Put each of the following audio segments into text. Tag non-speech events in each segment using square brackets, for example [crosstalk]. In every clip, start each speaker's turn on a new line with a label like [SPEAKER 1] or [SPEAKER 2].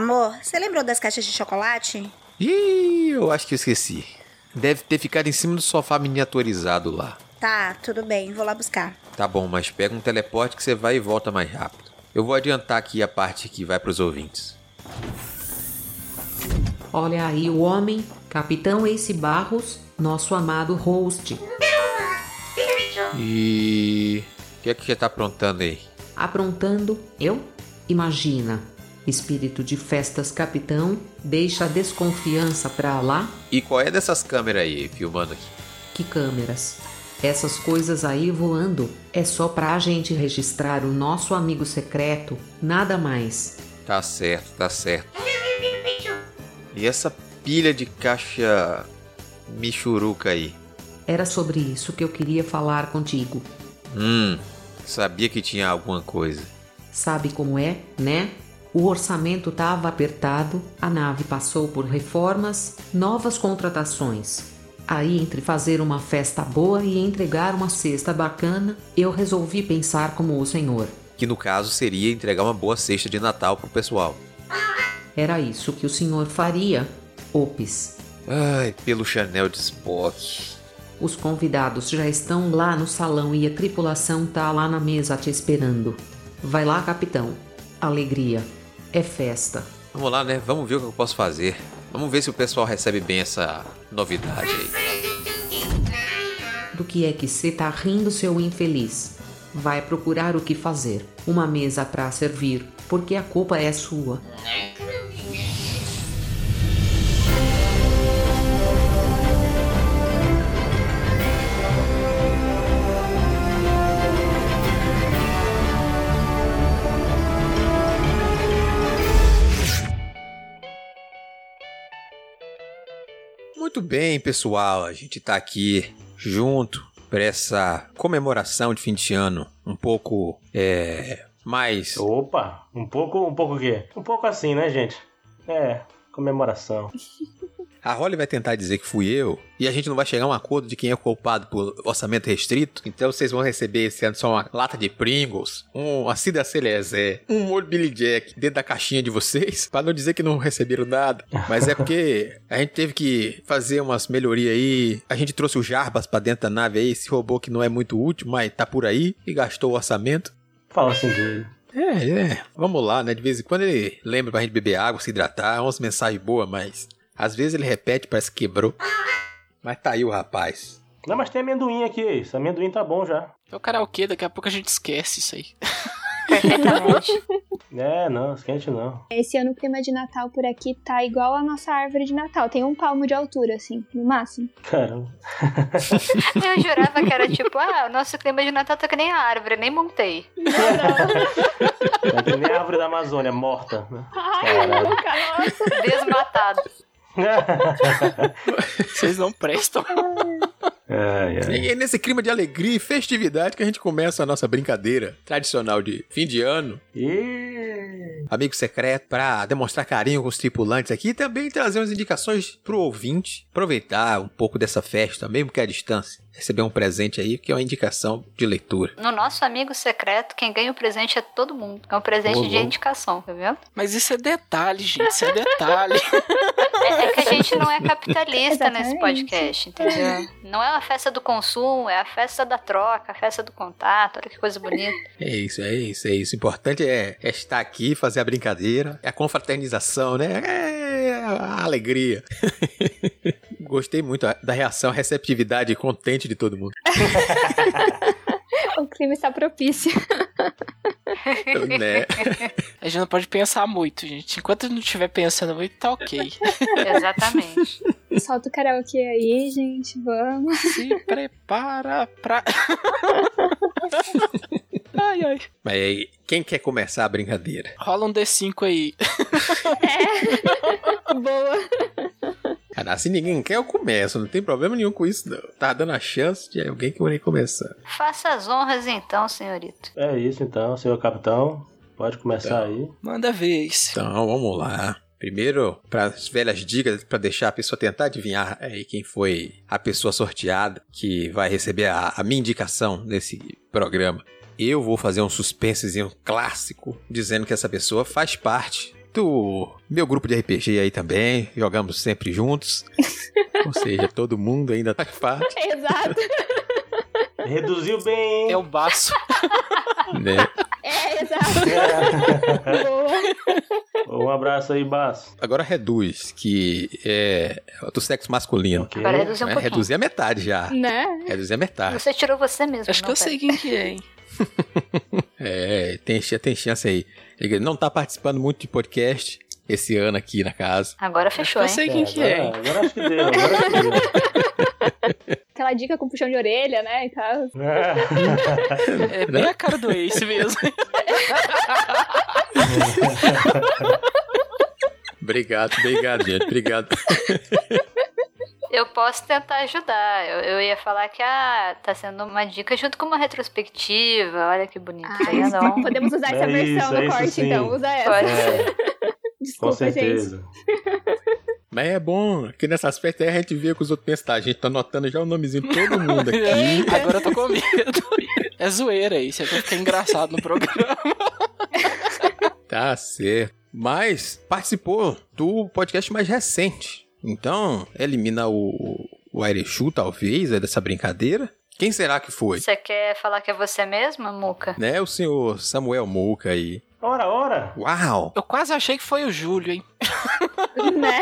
[SPEAKER 1] Amor, você lembrou das caixas de chocolate?
[SPEAKER 2] Ih, eu acho que eu esqueci. Deve ter ficado em cima do sofá miniaturizado lá.
[SPEAKER 1] Tá, tudo bem, vou lá buscar.
[SPEAKER 2] Tá bom, mas pega um teleporte que você vai e volta mais rápido. Eu vou adiantar aqui a parte que vai pros ouvintes.
[SPEAKER 3] Olha aí o homem, Capitão Ace Barros, nosso amado host.
[SPEAKER 2] E. O que é que você tá aprontando aí?
[SPEAKER 3] Aprontando, eu? Imagina. Espírito de festas capitão, deixa a desconfiança pra lá.
[SPEAKER 2] E qual é dessas câmeras aí, filmando aqui?
[SPEAKER 3] Que câmeras? Essas coisas aí voando é só pra gente registrar o nosso amigo secreto, nada mais.
[SPEAKER 2] Tá certo, tá certo. E essa pilha de caixa michuruca aí?
[SPEAKER 3] Era sobre isso que eu queria falar contigo.
[SPEAKER 2] Hum, sabia que tinha alguma coisa.
[SPEAKER 3] Sabe como é, né? O orçamento estava apertado, a nave passou por reformas, novas contratações. Aí, entre fazer uma festa boa e entregar uma cesta bacana, eu resolvi pensar como o senhor.
[SPEAKER 2] Que no caso seria entregar uma boa cesta de Natal pro pessoal.
[SPEAKER 3] Era isso que o senhor faria, Opes.
[SPEAKER 2] Ai, pelo Chanel de Spock.
[SPEAKER 3] Os convidados já estão lá no salão e a tripulação tá lá na mesa te esperando. Vai lá, capitão. Alegria. É festa.
[SPEAKER 2] Vamos lá, né? Vamos ver o que eu posso fazer. Vamos ver se o pessoal recebe bem essa novidade aí.
[SPEAKER 3] Do que é que você tá rindo, seu infeliz? Vai procurar o que fazer. Uma mesa para servir, porque a culpa é sua.
[SPEAKER 2] Muito bem, pessoal. A gente tá aqui junto para essa comemoração de fim de ano. Um pouco é, mais.
[SPEAKER 4] Opa, um pouco, um pouco o quê? Um pouco assim, né, gente? É, comemoração.
[SPEAKER 2] A Holly vai tentar dizer que fui eu e a gente não vai chegar a um acordo de quem é culpado por orçamento restrito. Então vocês vão receber esse ano só uma lata de Pringles, um uma Cida Celezé, um molho Billy Jack dentro da caixinha de vocês, para não dizer que não receberam nada. Mas é porque a gente teve que fazer umas melhorias aí. A gente trouxe o Jarbas para dentro da nave aí, esse robô que não é muito útil, mas tá por aí e gastou o orçamento.
[SPEAKER 4] Fala assim dele.
[SPEAKER 2] É, é. Vamos lá, né? De vez em quando ele lembra pra gente beber água, se hidratar, umas mensagens boas, mas às vezes ele repete, parece que quebrou. Mas tá aí o rapaz.
[SPEAKER 4] Não, mas tem amendoim aqui, esse amendoim tá bom já.
[SPEAKER 5] É o karaokê, daqui a pouco a gente esquece isso aí. [laughs]
[SPEAKER 1] Perfeitamente. [laughs]
[SPEAKER 4] É, não, esquente não.
[SPEAKER 6] Esse ano o clima de Natal por aqui tá igual a nossa árvore de Natal. Tem um palmo de altura, assim, no máximo.
[SPEAKER 4] Caramba. [laughs]
[SPEAKER 1] Eu jurava que era tipo, ah, o nosso clima de Natal tá que nem a árvore, nem montei.
[SPEAKER 4] É que nem a árvore da Amazônia, morta. Né?
[SPEAKER 6] Ai, nunca, nossa.
[SPEAKER 1] Desmatado. [laughs]
[SPEAKER 5] Vocês não prestam.
[SPEAKER 4] Ai, ai.
[SPEAKER 2] E é nesse clima de alegria e festividade que a gente começa a nossa brincadeira tradicional de fim de ano.
[SPEAKER 4] Ih,
[SPEAKER 2] Amigo secreto, pra demonstrar carinho com os tripulantes aqui e também trazer umas indicações pro ouvinte. Aproveitar um pouco dessa festa, mesmo que à distância. Receber um presente aí, que é uma indicação de leitura.
[SPEAKER 1] No nosso amigo secreto, quem ganha o presente é todo mundo. É um presente
[SPEAKER 4] Ô,
[SPEAKER 1] de indicação, tá vendo?
[SPEAKER 5] Mas isso é detalhe, gente. Isso é detalhe. [laughs]
[SPEAKER 1] É, é que a gente não é capitalista nesse
[SPEAKER 6] Exatamente.
[SPEAKER 1] podcast, entendeu? Não é uma festa do consumo, é a festa da troca, a festa do contato. Olha que coisa bonita.
[SPEAKER 2] É isso, é isso, é isso. O importante é, é estar aqui, fazer a brincadeira, é a confraternização, né? É a alegria. [laughs] Gostei muito da reação, receptividade e contente de todo mundo. [laughs]
[SPEAKER 6] O clima está propício.
[SPEAKER 2] né?
[SPEAKER 5] A gente não pode pensar muito, gente. Enquanto não estiver pensando muito, tá ok.
[SPEAKER 1] Exatamente. [laughs]
[SPEAKER 6] Solta o karaokê aí, gente. Vamos.
[SPEAKER 5] Se prepara pra. [laughs] ai, ai.
[SPEAKER 2] Mas aí, quem quer começar a brincadeira?
[SPEAKER 5] Rola um D5 aí.
[SPEAKER 6] Boa.
[SPEAKER 2] Cara, se ninguém quer, eu começo. Não tem problema nenhum com isso, não. Tá dando a chance de alguém que vai começar.
[SPEAKER 1] Faça as honras então, senhorito.
[SPEAKER 4] é isso então, senhor capitão. Pode começar aí.
[SPEAKER 5] Manda isso.
[SPEAKER 2] Então, vamos lá. Primeiro, para as velhas dicas, para deixar a pessoa tentar adivinhar aí quem foi a pessoa sorteada que vai receber a, a minha indicação nesse programa. Eu vou fazer um suspensezinho clássico dizendo que essa pessoa faz parte do meu grupo de RPG aí também, jogamos sempre juntos. [laughs] Ou seja, todo mundo ainda faz parte, [laughs]
[SPEAKER 6] Exato.
[SPEAKER 4] Reduziu bem?
[SPEAKER 5] É o baço. [laughs]
[SPEAKER 2] né?
[SPEAKER 6] É, exato. Boa.
[SPEAKER 4] Um abraço aí, Baço.
[SPEAKER 2] Agora reduz, que é do sexo masculino.
[SPEAKER 4] Ok.
[SPEAKER 1] Agora reduzir um
[SPEAKER 2] né?
[SPEAKER 1] pouquinho.
[SPEAKER 2] Reduzir a metade já.
[SPEAKER 6] Né?
[SPEAKER 2] Reduzir a metade.
[SPEAKER 1] Você tirou você mesmo.
[SPEAKER 5] Acho que eu sei quem que é, hein?
[SPEAKER 2] É, tem, tem chance aí. Ele não tá participando muito de podcast esse ano aqui na casa.
[SPEAKER 1] Agora fechou,
[SPEAKER 5] Eu
[SPEAKER 1] hein?
[SPEAKER 5] sei quem que é,
[SPEAKER 4] agora, agora acho que deu, agora acho que deu. [laughs]
[SPEAKER 6] Aquela dica com puxão de orelha, né? E tal.
[SPEAKER 5] É bem a cara do Ace mesmo. [laughs]
[SPEAKER 2] Obrigado, obrigado, gente. Obrigado. [laughs]
[SPEAKER 1] Eu posso tentar ajudar. Eu, eu ia falar que ah, tá sendo uma dica junto com uma retrospectiva. Olha que bonito.
[SPEAKER 6] Ah?
[SPEAKER 1] Não. [laughs]
[SPEAKER 6] podemos usar essa
[SPEAKER 4] É
[SPEAKER 6] versão
[SPEAKER 4] isso,
[SPEAKER 6] no
[SPEAKER 4] é
[SPEAKER 6] corte,
[SPEAKER 4] sim.
[SPEAKER 6] então. Usa essa.
[SPEAKER 1] Pode
[SPEAKER 4] É,
[SPEAKER 1] ser. [laughs]
[SPEAKER 4] com
[SPEAKER 6] Desculpa, gente.
[SPEAKER 4] certeza.
[SPEAKER 2] Mas é bom que nesse aspecto aí a gente vê o que os outros pensam. Tá, a gente tá anotando já o nomezinho de todo mundo [laughs] aqui.
[SPEAKER 6] Eita.
[SPEAKER 5] Agora eu tô com medo. É zoeira isso, é pra ficar engraçado no programa.
[SPEAKER 2] Tá certo. Mas participou do podcast mais recente. Então, elimina o, o Airechu, talvez, é dessa brincadeira. Quem será que foi?
[SPEAKER 1] Você quer falar que é você mesma, Muca?
[SPEAKER 2] Né, o senhor Samuel Muca aí.
[SPEAKER 4] Ora, ora.
[SPEAKER 2] Uau!
[SPEAKER 5] Eu quase achei que foi o Júlio, hein?
[SPEAKER 6] né?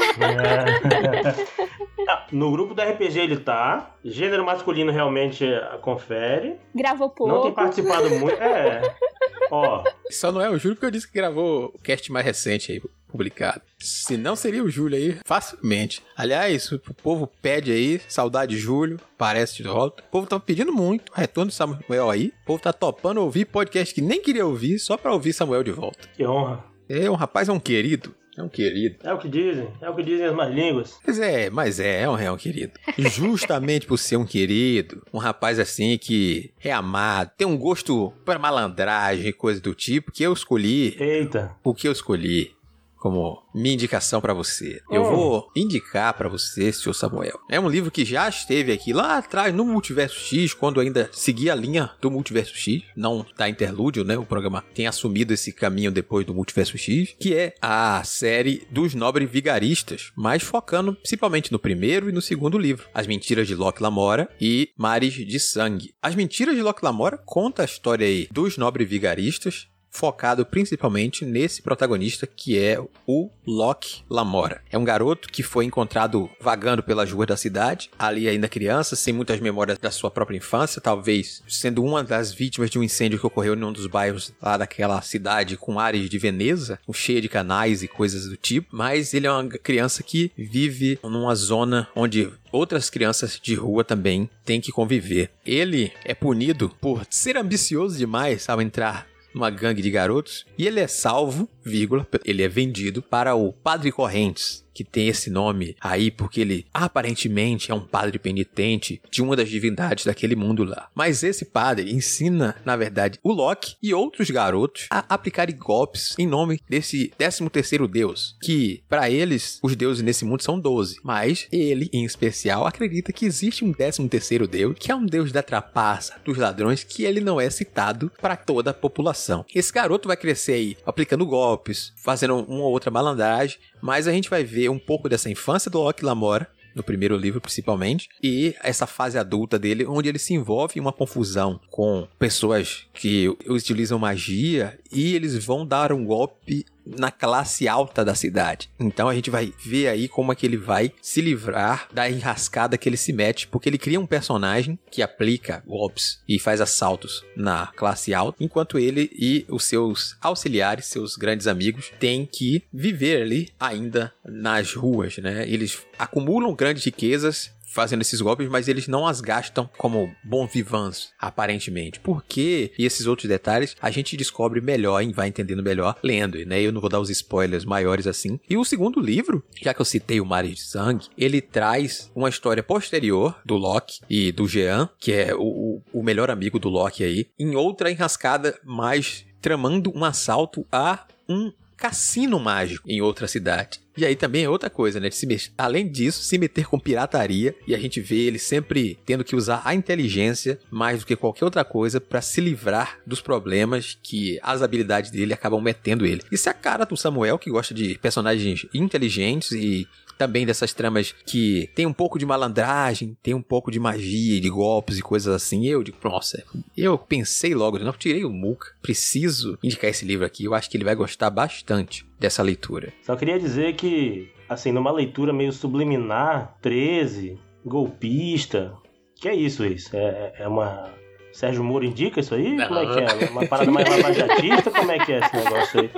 [SPEAKER 4] Ah, [laughs] no grupo do RPG ele tá. Gênero masculino realmente ah, confere.
[SPEAKER 6] Gravou
[SPEAKER 4] Não tem
[SPEAKER 6] pouco.
[SPEAKER 4] participado muito. É. [laughs] Ó,
[SPEAKER 2] Só não é o Júlio porque eu disse que gravou o cast mais recente aí, publicado. Se não, seria o Júlio aí, facilmente. Aliás, o povo pede aí, saudade de Júlio, parece de volta. O povo tá pedindo muito, retorno de Samuel aí. O povo tá topando ouvir podcast que nem queria ouvir, só pra ouvir Samuel de volta.
[SPEAKER 4] que honra.
[SPEAKER 2] É, um rapaz é um querido. É um querido.
[SPEAKER 4] É o que dizem. É o que dizem as más línguas.
[SPEAKER 2] Mas é, mas é, é um, é um querido. Justamente por ser um querido, um rapaz assim que é amado, tem um gosto para malandragem e coisa do tipo, que eu escolhi
[SPEAKER 4] Eita.
[SPEAKER 2] o que eu escolhi como minha indicação pra você. Eu
[SPEAKER 4] Hum.
[SPEAKER 2] vou indicar pra você, senhor Samuel. É um livro que já esteve aqui lá atrás no Multiverso X, quando ainda seguia a linha do Multiverso X, não da Interlúdio, né? O programa tem assumido esse caminho depois do Multiverso X, que é a série dos Nobres Vigaristas, mas focando principalmente no primeiro e no segundo livro, As Mentiras de Locke Lamora e Mares de Sangue. As Mentiras de Locke Lamora conta a história aí dos Nobres Vigaristas, focado principalmente nesse protagonista que é o Locke Lamora. É um garoto que foi encontrado vagando pelas ruas da cidade, ali ainda criança, sem muitas memórias da sua própria infância, talvez sendo uma das vítimas de um incêndio que ocorreu em um dos bairros lá daquela cidade com áreas de Veneza, cheia de canais e coisas do tipo, mas ele é uma criança que vive numa zona onde outras crianças de rua também têm que conviver. Ele é punido por ser ambicioso demais ao entrar numa gangue de garotos e ele é salvo, vírgula, ele é vendido para o Padre Correntes, que tem esse nome aí porque ele aparentemente é um padre penitente de uma das divindades daquele mundo lá. Mas esse padre ensina, na verdade, o Loki e outros garotos a aplicarem golpes em nome desse 13 terceiro deus, que para eles os deuses nesse mundo são 12, mas ele em especial acredita que existe um 13 terceiro deus, que é um deus da trapaça, dos ladrões, que ele não é citado para toda a população. Esse garoto vai crescer aí aplicando golpes, fazendo uma ou outra malandragem, mas a gente vai ver um pouco dessa infância do Loki Lamora, no primeiro livro principalmente, e essa fase adulta dele, onde ele se envolve em uma confusão com pessoas que utilizam magia e eles vão dar um golpe na classe alta da cidade. Então a gente vai ver aí como é que ele vai se livrar da enrascada que ele se mete, porque ele cria um personagem que aplica golpes e faz assaltos na classe alta, enquanto ele e os seus auxiliares, seus grandes amigos, têm que viver ali ainda nas ruas, né? Eles acumulam grandes riquezas fazendo esses golpes, mas eles não as gastam como bons vivants, aparentemente. Por quê? E esses outros detalhes a gente descobre melhor e vai entendendo melhor lendo, né? Eu não vou dar os spoilers maiores assim. E o segundo livro, já que eu citei o Mares de Sangue, ele traz uma história posterior do Loki e do Jean, que é o, o melhor amigo do Loki aí, em outra enrascada, mas tramando um assalto a um cassino mágico em outra cidade. E aí também é outra coisa, né? Mex- Além disso, se meter com pirataria e a gente vê ele sempre tendo que usar a inteligência mais do que qualquer outra coisa pra se livrar dos problemas que as habilidades dele acabam metendo ele. Isso é a cara do Samuel que gosta de personagens inteligentes e também dessas tramas que tem um pouco de malandragem, tem um pouco de magia, de golpes e coisas assim. Eu digo, nossa, eu pensei logo, não tirei o Muca, preciso indicar esse livro aqui. Eu acho que ele vai gostar bastante dessa leitura.
[SPEAKER 4] Só queria dizer que, assim, numa leitura meio subliminar, 13, golpista. Que é isso, isso? É, é uma. Sérgio Moro indica isso aí? Como é que é? Uma parada mais [laughs] lavajatista? Como é que é esse negócio aí?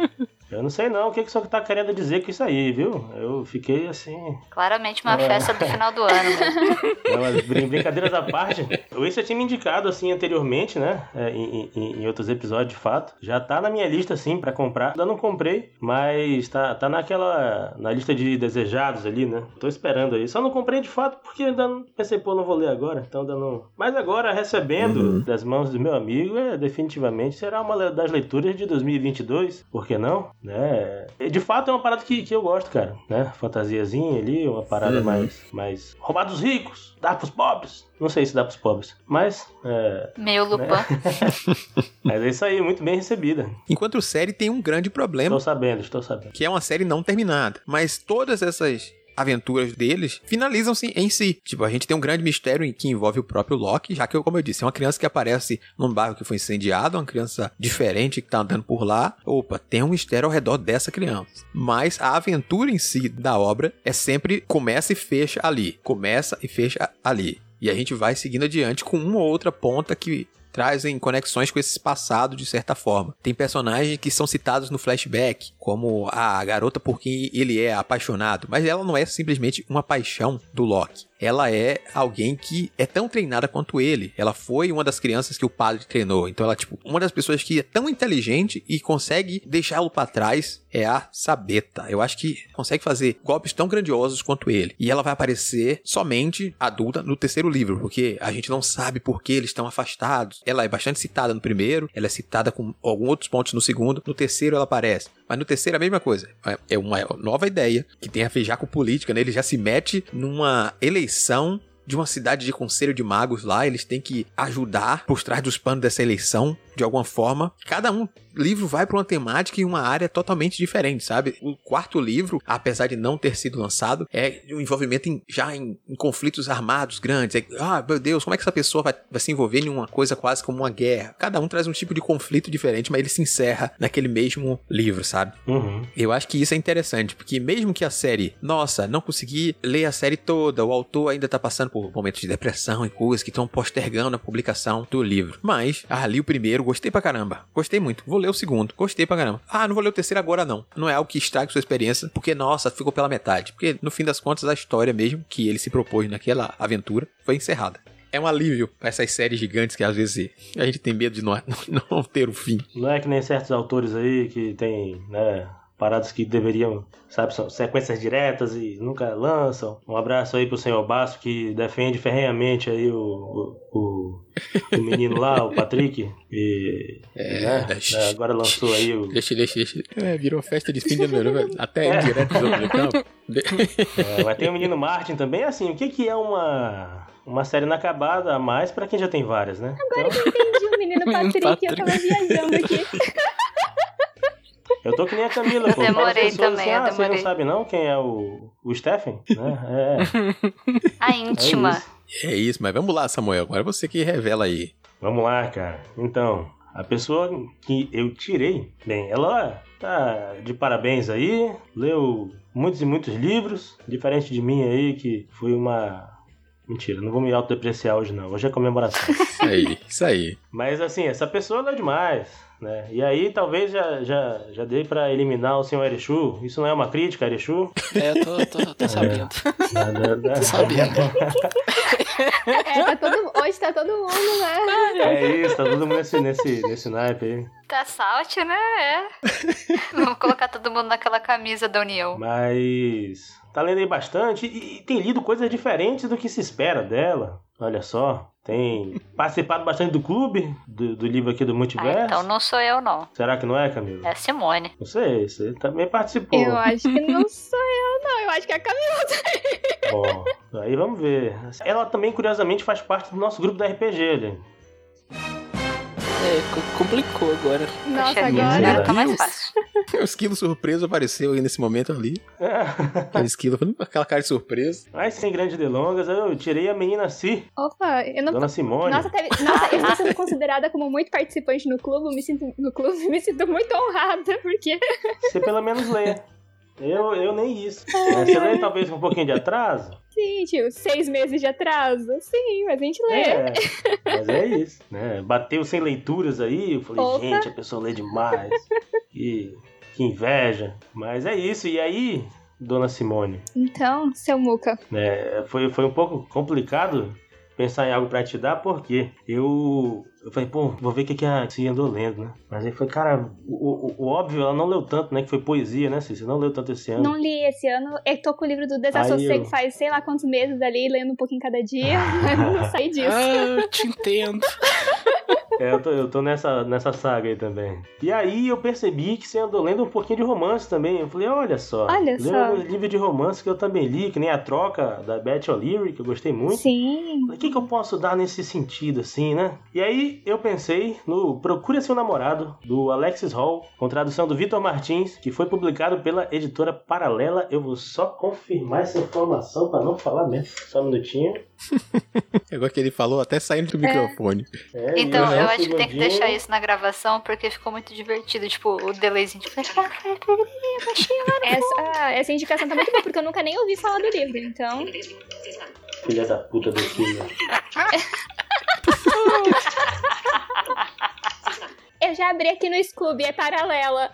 [SPEAKER 4] Eu não sei não o que, que o senhor tá querendo dizer com isso aí, viu? Eu fiquei assim.
[SPEAKER 1] Claramente uma
[SPEAKER 4] É.
[SPEAKER 1] festa do final do ano mesmo. [laughs]
[SPEAKER 4] Não, mas brin- brincadeiras à parte. O Ace já tinha me indicado assim anteriormente, né? É, em, em- em outros episódios, de fato. Já tá na minha lista, assim, pra comprar. Ainda não comprei, mas tá, tá naquela. na lista de desejados ali, né? Tô esperando aí. Só não comprei de fato porque ainda não pensei, pô, não vou ler agora. Então ainda não. Mas agora, recebendo das mãos do meu amigo, é, definitivamente será uma das leituras de 2022. Por que não? Né? E, De fato é uma parada que, que eu gosto, cara. Né? Fantasiazinha ali, uma parada
[SPEAKER 2] Uhum.
[SPEAKER 4] mais, mais. roubar dos ricos, dar pros pobres. Não sei se dá pros pobres. Mas. É,
[SPEAKER 1] Meio Lupin. [laughs]
[SPEAKER 4] mas é isso aí, muito bem recebida.
[SPEAKER 2] Enquanto a série tem um grande problema,
[SPEAKER 4] Estou sabendo, estou sabendo.
[SPEAKER 2] que é uma série não terminada. Mas todas essas aventuras deles finalizam-se em si. Tipo, a gente tem um grande mistério que envolve o próprio Loki, já que, como eu disse, é uma criança que aparece num bairro que foi incendiado, uma criança diferente que tá andando por lá. Opa, tem um mistério ao redor dessa criança. Mas a aventura em si da obra é sempre começa e fecha ali. Começa e fecha ali. E a gente vai seguindo adiante com uma ou outra ponta que trazem conexões com esse passado de certa forma. Tem personagens que são citados no flashback, como a garota por quem ele é apaixonado, mas ela não é simplesmente uma paixão do Loki. Ela é alguém que é tão treinada quanto ele. Ela foi uma das crianças que o padre treinou. Então ela, tipo, uma das pessoas que é tão inteligente e consegue deixá-lo pra trás é a Sabeta. Eu acho que consegue fazer golpes tão grandiosos quanto ele. E ela vai aparecer somente adulta no terceiro livro, porque a gente não sabe por que eles estão afastados. Ela é bastante citada no primeiro, ela é citada com alguns outros pontos no segundo, no terceiro ela aparece. Mas no terceiro é a mesma coisa. É uma nova ideia que tem a ver com política, né? Ele já se mete numa eleição de uma cidade de conselho de magos lá, eles têm que ajudar por trás dos panos dessa eleição de alguma forma. Cada um livro vai para uma temática e uma área totalmente diferente, sabe? O quarto livro, apesar de não ter sido lançado, é um envolvimento em- já em, em conflitos armados grandes. É, ah, meu Deus, como é que essa pessoa vai, vai se envolver em uma coisa quase como uma guerra? Cada um traz um tipo de conflito diferente, mas ele se encerra naquele mesmo livro, sabe?
[SPEAKER 4] Uhum.
[SPEAKER 2] Eu acho que isso é interessante, porque mesmo que a série, nossa, não consegui ler a série toda, o autor ainda tá passando por momentos de depressão e coisas que estão postergando a publicação do livro. Mas, ah, li o primeiro, gostei pra caramba. Gostei muito. Vou ler o segundo, gostei pra caramba. Ah, não vou ler o terceiro agora não. Não é algo que estrague sua experiência, porque, nossa, ficou pela metade. Porque, no fim das contas, a história mesmo que ele se propôs naquela aventura foi encerrada. É um alívio pra essas séries gigantes que às vezes a gente tem medo de não, [laughs] não ter o fim.
[SPEAKER 4] Não é que nem certos autores aí que tem, né, paradas que deveriam, sabe, são sequências diretas e nunca lançam. Um abraço aí pro senhor Basso que defende ferrenhamente aí o, o, o, o menino lá, o Patrick. E, né, né, agora lançou aí o.
[SPEAKER 2] Deixa, deixa, deixa. É, virou festa de fim de ano, velho. Até
[SPEAKER 4] É.
[SPEAKER 2] direto do campo.
[SPEAKER 4] É, mas tem o menino Martin também, assim, o que, que é uma. Uma série inacabada a mais pra quem já tem várias, né? Então,
[SPEAKER 6] Entendi o menino
[SPEAKER 5] Menino
[SPEAKER 6] Patrick, eu tava viajando aqui. [laughs]
[SPEAKER 4] eu tô que nem a Camila, pô. [laughs]
[SPEAKER 1] Demorei
[SPEAKER 4] Fala as pessoas
[SPEAKER 1] também,
[SPEAKER 4] assim,
[SPEAKER 1] eu
[SPEAKER 4] ah, você não
[SPEAKER 1] demorei.
[SPEAKER 4] sabe não quem é o, o Stephen? Né? É. [laughs]
[SPEAKER 1] A íntima.
[SPEAKER 4] isso.
[SPEAKER 2] É isso, mas vamos lá, Samuel. Agora é você que revela aí.
[SPEAKER 4] Vamos lá, cara. Então, a pessoa que eu tirei, bem, ela tá de parabéns aí, leu muitos e muitos livros, diferente de mim aí, que fui uma. Mentira, não vou me autodepreciar hoje não, hoje é comemoração. [laughs]
[SPEAKER 2] Isso aí, isso aí.
[SPEAKER 4] Mas assim, essa pessoa leu demais, né? E aí talvez já, já, já dei pra eliminar o senhor Erechu. Isso não é uma crítica, Erechu?
[SPEAKER 5] É, eu tô, tô, tô sabendo.
[SPEAKER 4] Nada, nada.
[SPEAKER 5] Tô sabendo.
[SPEAKER 6] É, tá todo, hoje tá todo mundo, né?
[SPEAKER 4] É isso, tá todo mundo nesse, nesse, nesse naipe aí.
[SPEAKER 1] Tá salt, né? É. Vamos colocar todo mundo naquela camisa da União.
[SPEAKER 4] Mas tá lendo aí bastante e, e tem lido coisas diferentes do que se espera dela. Olha só. Tem participado bastante do clube, do, do livro aqui do
[SPEAKER 1] Ah,
[SPEAKER 4] Multiverso.
[SPEAKER 1] então não sou eu, não.
[SPEAKER 4] Será que não é, Camila?
[SPEAKER 1] É a Simone.
[SPEAKER 4] Não sei, você também participou.
[SPEAKER 6] Eu acho que não sou eu, não. Eu acho que é a Camila.
[SPEAKER 4] Bom, aí vamos ver. Ela também, curiosamente, faz parte do nosso grupo da RPG, ali.
[SPEAKER 5] É, co- complicou agora.
[SPEAKER 6] Nossa, agora.
[SPEAKER 1] tá mais fácil. [laughs]
[SPEAKER 2] O esquilo surpreso apareceu aí nesse momento ali. [laughs] Aquele esquilo [laughs] aquela cara de surpresa.
[SPEAKER 4] Mas sem grandes delongas, eu tirei a menina Si,
[SPEAKER 6] Opa, eu não
[SPEAKER 4] Dona Simone.
[SPEAKER 6] Nossa, teve- Nossa, eu estou sendo considerada como muito participante no clube, me sinto no clube, me sinto muito honrada, porque
[SPEAKER 4] Você pelo menos lê. Eu, eu nem isso. É, Você lê talvez com um pouquinho de atraso?
[SPEAKER 6] sim, tipo, seis meses de atraso. Sim, mas a gente lê.
[SPEAKER 4] É, mas é isso. Né? Bateu sem leituras aí, eu falei,
[SPEAKER 6] Opa.
[SPEAKER 4] gente, a pessoa lê demais. Que, que inveja. Mas é isso. E aí, Dona Simone,
[SPEAKER 6] Então, seu Muca.
[SPEAKER 4] né, foi, foi um pouco complicado pensar em algo pra te dar, porque eu, eu falei, pô, vou ver o que, que a Cia andou lendo, né? Mas aí foi, cara, o, o- o óbvio, ela não leu tanto, né? Que foi poesia, né, Cícia? Não leu tanto esse ano.
[SPEAKER 6] Não li esse ano. Eu tô com o livro do Desassossego
[SPEAKER 4] eu-
[SPEAKER 6] faz sei lá quantos meses ali, lendo um pouquinho cada dia, [laughs] mas não saí disso.
[SPEAKER 5] Ah, eu te entendo. [laughs]
[SPEAKER 4] É, eu tô, eu tô nessa, nessa saga aí também. E aí eu percebi que você andou lendo um pouquinho de romance também. Eu falei, olha só.
[SPEAKER 6] Olha só.
[SPEAKER 4] um livro de romance que eu também li, que nem A Troca, da Beth O'Leary, que eu gostei muito.
[SPEAKER 6] Sim.
[SPEAKER 4] O que, que eu posso dar nesse sentido, assim, né? E aí eu pensei no Procure Seu Namorado, do Alexis Hall, com tradução do Vitor Martins, que foi publicado pela editora Paralela. Eu vou só confirmar essa informação para não falar mesmo. Só um minutinho. [laughs]
[SPEAKER 2] Agora que ele falou, até saindo do microfone.
[SPEAKER 4] É,
[SPEAKER 1] Então,
[SPEAKER 4] um
[SPEAKER 1] eu acho que tem que deixar isso na gravação, porque ficou muito divertido. Tipo, o delayzinho. Tipo,
[SPEAKER 6] Essa, essa indicação tá muito boa, porque eu nunca nem ouvi falar do livro, então.
[SPEAKER 4] Filha da puta do filho.
[SPEAKER 6] Eu já abri aqui no Scooby, é paralela.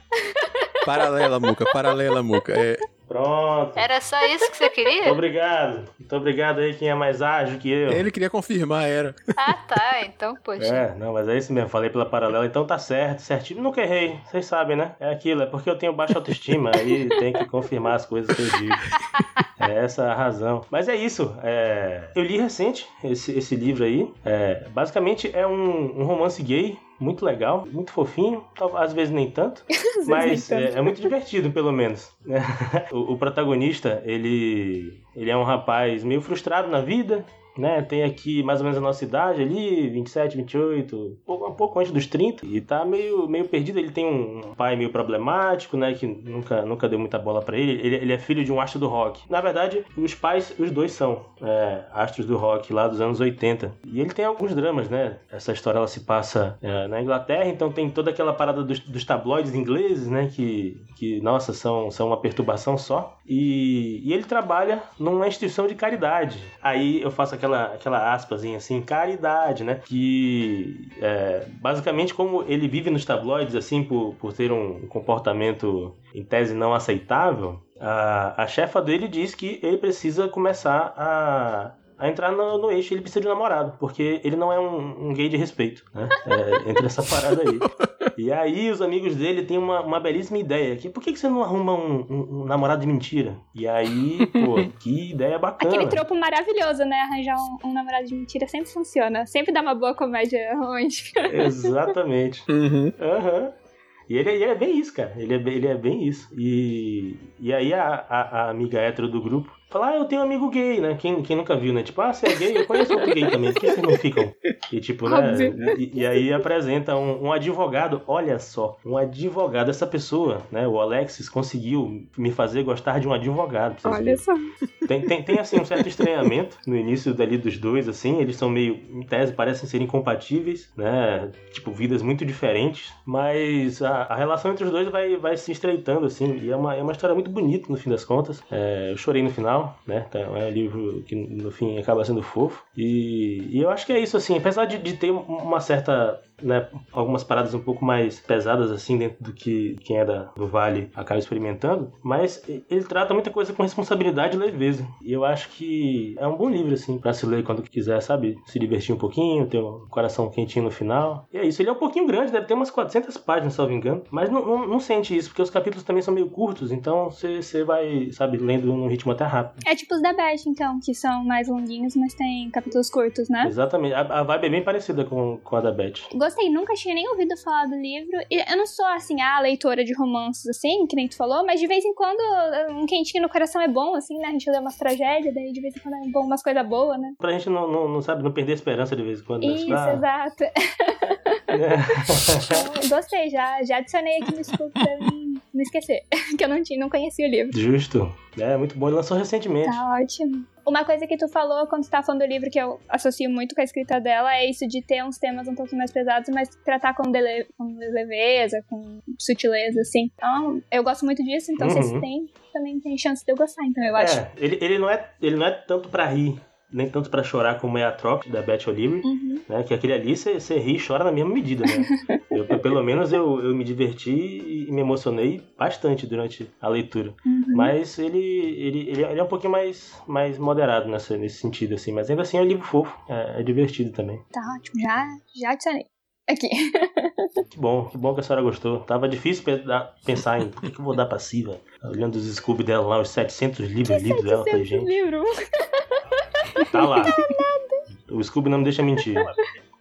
[SPEAKER 2] Paralela, Muca, paralela, Muca. É,
[SPEAKER 4] Pronto.
[SPEAKER 1] era só isso que você
[SPEAKER 4] Muito
[SPEAKER 1] queria?
[SPEAKER 4] obrigado. Muito obrigado aí quem é mais ágil que eu.
[SPEAKER 2] ele queria confirmar, era.
[SPEAKER 1] Ah, tá. Então, poxa.
[SPEAKER 4] É, não, mas é isso mesmo. Falei pela paralela, então tá certo, certinho. Nunca errei, vocês sabem, né? É aquilo, é porque eu tenho baixa autoestima, aí tem que confirmar as coisas que eu digo. É essa a razão. Mas é isso. é, Eu li recente esse, esse livro aí. É, Basicamente é um, um romance gay. Muito legal, muito fofinho, às vezes nem tanto, [laughs]
[SPEAKER 6] vezes
[SPEAKER 4] mas
[SPEAKER 6] nem
[SPEAKER 4] é, é muito divertido, pelo menos. né? [laughs] o, o protagonista, ele, ele é um rapaz meio frustrado na vida, né? Tem aqui mais ou menos a nossa idade ali, 27, 28, pouco, um pouco antes dos 30, e tá meio, meio perdido. Ele tem um pai meio problemático, né? Que nunca, nunca deu muita bola pra ele. ele. Ele é filho de um astro do rock. Na verdade, os pais, os dois são é, astros do rock lá dos anos 80. E ele tem alguns dramas, né? Essa história ela se passa é, na Inglaterra, então tem toda aquela parada dos, dos tabloides ingleses, né? Que, que nossa, são, são uma perturbação só. E, e ele trabalha numa instituição de caridade. Aí eu faço aquela, aquela aspasinha assim, caridade, né? Que é, basicamente como ele vive nos tabloides, assim, por, por ter um comportamento em tese não aceitável, a, a chefa dele diz que ele precisa começar a, a entrar no, no eixo, ele precisa de um namorado, porque ele não é um, um gay de respeito, né? É, entre essa parada aí. E aí os amigos dele têm uma, uma belíssima ideia, que por que, que você não arruma um, um- um namorado de mentira? E aí, pô, que ideia bacana.
[SPEAKER 6] Aquele tropo maravilhoso, né? Arranjar um, um namorado de mentira sempre funciona. Sempre dá uma boa comédia [laughs] romântica.
[SPEAKER 4] Exatamente.
[SPEAKER 2] Uhum.
[SPEAKER 4] Aham. E ele, ele é bem isso, cara. Ele é, bem- ele é bem isso. E, e aí a, a, a amiga hétero do grupo fala, ah, eu tenho um amigo gay, né? Quem, quem nunca viu, né? Tipo, ah, você é gay? Eu conheço outro gay também. Por que vocês não ficam? E tipo, né? E, e aí apresenta um, um advogado. Olha só, um advogado. Essa pessoa, né? O Alexis conseguiu me fazer gostar de um advogado. vocês verem.
[SPEAKER 6] só.
[SPEAKER 4] Tem, tem, tem, assim, um certo estranhamento no início dali dos dois, assim. Eles são meio, em tese, parecem ser incompatíveis, né? Tipo, vidas muito diferentes. Mas a, a relação entre os dois vai, vai se estreitando, assim. E é uma, é uma história muito bonita, no fim das contas. É, eu chorei no final, né? Então, é um livro que, no fim, acaba sendo fofo. E, e eu acho que é isso, assim. Apesar de, de ter uma certa né, algumas paradas um pouco mais pesadas, assim, dentro do que quem é da, do Vale acaba experimentando, mas ele trata muita coisa com responsabilidade e leveza. E eu acho que é um bom livro, assim, pra se ler quando quiser, sabe? Se divertir um pouquinho, ter um coração quentinho no final. E é isso, ele é um pouquinho grande, deve ter umas 400 páginas, se eu não me engano, mas não, não, não sente isso, porque os capítulos também são meio curtos, então você vai, sabe, lendo num ritmo até rápido.
[SPEAKER 6] É tipo os da Beth, então, que são mais longuinhos, mas tem capítulos curtos, né?
[SPEAKER 4] Exatamente, a, a vibe é bem parecida com, com a da Beth.
[SPEAKER 6] Gostei, nunca tinha nem ouvido falar do livro. E eu não sou, assim, a leitora de romances, assim, que nem tu falou, mas de vez em quando um quentinho no coração é bom, assim, né? A gente lê umas tragédias, daí de vez em quando é bom umas coisas boas, né?
[SPEAKER 4] Pra gente não, não, não, sabe, não perder a esperança de vez em quando. né?
[SPEAKER 6] Isso,
[SPEAKER 4] Ah,
[SPEAKER 6] exato. [laughs] Então, gostei, já, já adicionei aqui no Scooby pra mim não esquecer, [laughs] que eu não, tinha, não conhecia o livro.
[SPEAKER 4] Justo. É, muito bom. Ele lançou recentemente.
[SPEAKER 6] Tá ótimo. Uma coisa que tu falou quando tu tá falando do livro que eu associo muito com a escrita dela é isso de ter uns temas um pouquinho mais pesados, mas tratar com, dele, com leveza, com sutileza, assim. Então, eu gosto muito disso, então se
[SPEAKER 4] Uhum.
[SPEAKER 6] esse tem, também tem chance de eu gostar, então eu acho.
[SPEAKER 4] É, ele, ele, não é, ele não é tanto pra rir, nem tanto pra chorar como é a Trop, da Beth O'Leary,
[SPEAKER 6] Uhum.
[SPEAKER 4] né? Que aquele ali você ri e chora na mesma medida, né? eu, pelo menos eu, eu me diverti e me emocionei bastante durante a leitura.
[SPEAKER 6] Uhum.
[SPEAKER 4] Mas ele, ele, ele, é- um pouquinho mais, mais moderado nessa, nesse sentido, assim. Mas ainda assim é um livro fofo, é, é divertido também.
[SPEAKER 6] Tá ótimo, já, já adicionei. Aqui. [laughs]
[SPEAKER 4] Que bom, que bom que a senhora gostou. Tava difícil pensar em por que, que eu vou dar pra Siva. Olhando os Scooby dela lá, os 700 livros lidos dela. Falei, gente,
[SPEAKER 6] livro. [laughs]
[SPEAKER 4] tá lá. O Scooby não me deixa mentir.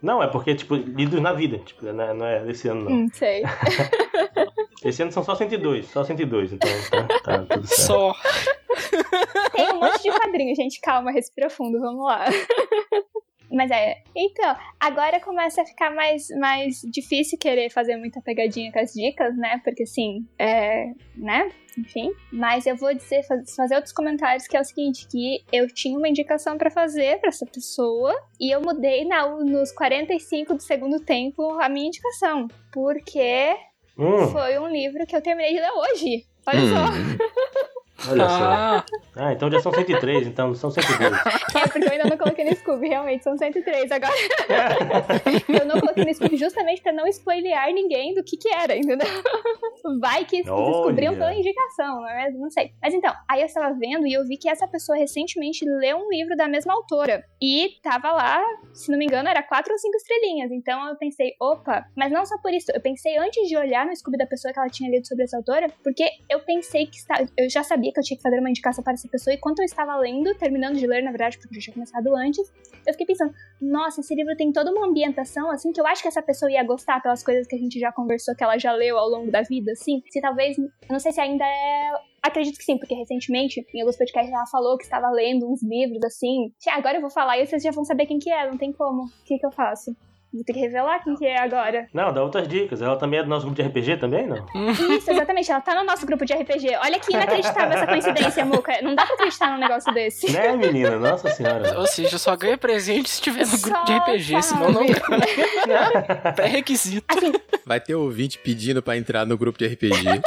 [SPEAKER 4] Não, é porque, tipo, lidos na vida. Tipo, não é, não é desse ano, não.
[SPEAKER 6] Hum, sei. [laughs]
[SPEAKER 4] Esse ano são só 102, só 102, então tá, tá tudo certo.
[SPEAKER 5] Só.
[SPEAKER 6] Tem um monte de quadrinho, gente. Calma, respira fundo, vamos lá. Mas é. Então, agora começa a ficar mais, mais difícil querer fazer muita pegadinha com as dicas, né? Porque assim, é. né? Enfim. Mas eu vou dizer, faz- fazer outros comentários que é o seguinte: que eu tinha uma indicação pra fazer pra essa pessoa e eu mudei na, nos 45 do segundo tempo a minha indicação. Porque
[SPEAKER 4] Hum,
[SPEAKER 6] foi um livro que eu terminei de ler hoje. Olha só. [laughs]
[SPEAKER 4] olha só.
[SPEAKER 5] Ah,
[SPEAKER 4] Ah, então já são 103, então não são 102.
[SPEAKER 6] É, porque eu ainda não coloquei no Scooby, realmente, são 103 agora. [laughs] eu não coloquei no Scooby justamente pra não spoilear ninguém do que que era, entendeu? Vai que descobriam
[SPEAKER 4] Olha.
[SPEAKER 6] pela indicação, não é? Não sei. Mas então, aí eu estava vendo e eu vi que essa pessoa recentemente leu um livro da mesma autora. E tava lá, se não me engano, era quatro ou cinco estrelinhas. Então eu pensei, opa, mas não só por isso. Eu pensei antes de olhar no Scooby da pessoa que ela tinha lido sobre essa autora, porque eu pensei que está, eu já sabia que eu tinha que fazer uma indicação para essa pessoa. E quando eu estava lendo, terminando de ler, na verdade, porque eu já tinha começado antes, eu fiquei pensando, nossa, esse livro tem toda uma ambientação, assim, que eu acho que essa pessoa ia gostar pelas coisas que a gente já conversou, que ela já leu ao longo da vida, assim. Se talvez, não sei se ainda é. Acredito que sim, porque recentemente, em alguns podcasts, ela falou que estava lendo uns livros, assim. Agora eu vou falar e vocês já vão saber quem que é, não tem como. O que que eu faço? Vou ter que revelar quem que é agora.
[SPEAKER 4] Não, dá outras dicas. Ela também é do nosso grupo de RPG também, não?
[SPEAKER 6] Isso, exatamente, ela tá no nosso grupo de RPG. Olha que inacreditável essa coincidência, Muca. Não dá pra acreditar num negócio desse.
[SPEAKER 4] Né, menina? Nossa senhora.
[SPEAKER 5] ou seja, só ganha presente se tiver no grupo de
[SPEAKER 6] Só
[SPEAKER 5] RPG, senão não
[SPEAKER 6] sabe. [laughs]
[SPEAKER 5] ganha. Pré-requisito.
[SPEAKER 6] Assim,
[SPEAKER 2] Vai ter ouvinte pedindo pra entrar no grupo de RPG. [laughs]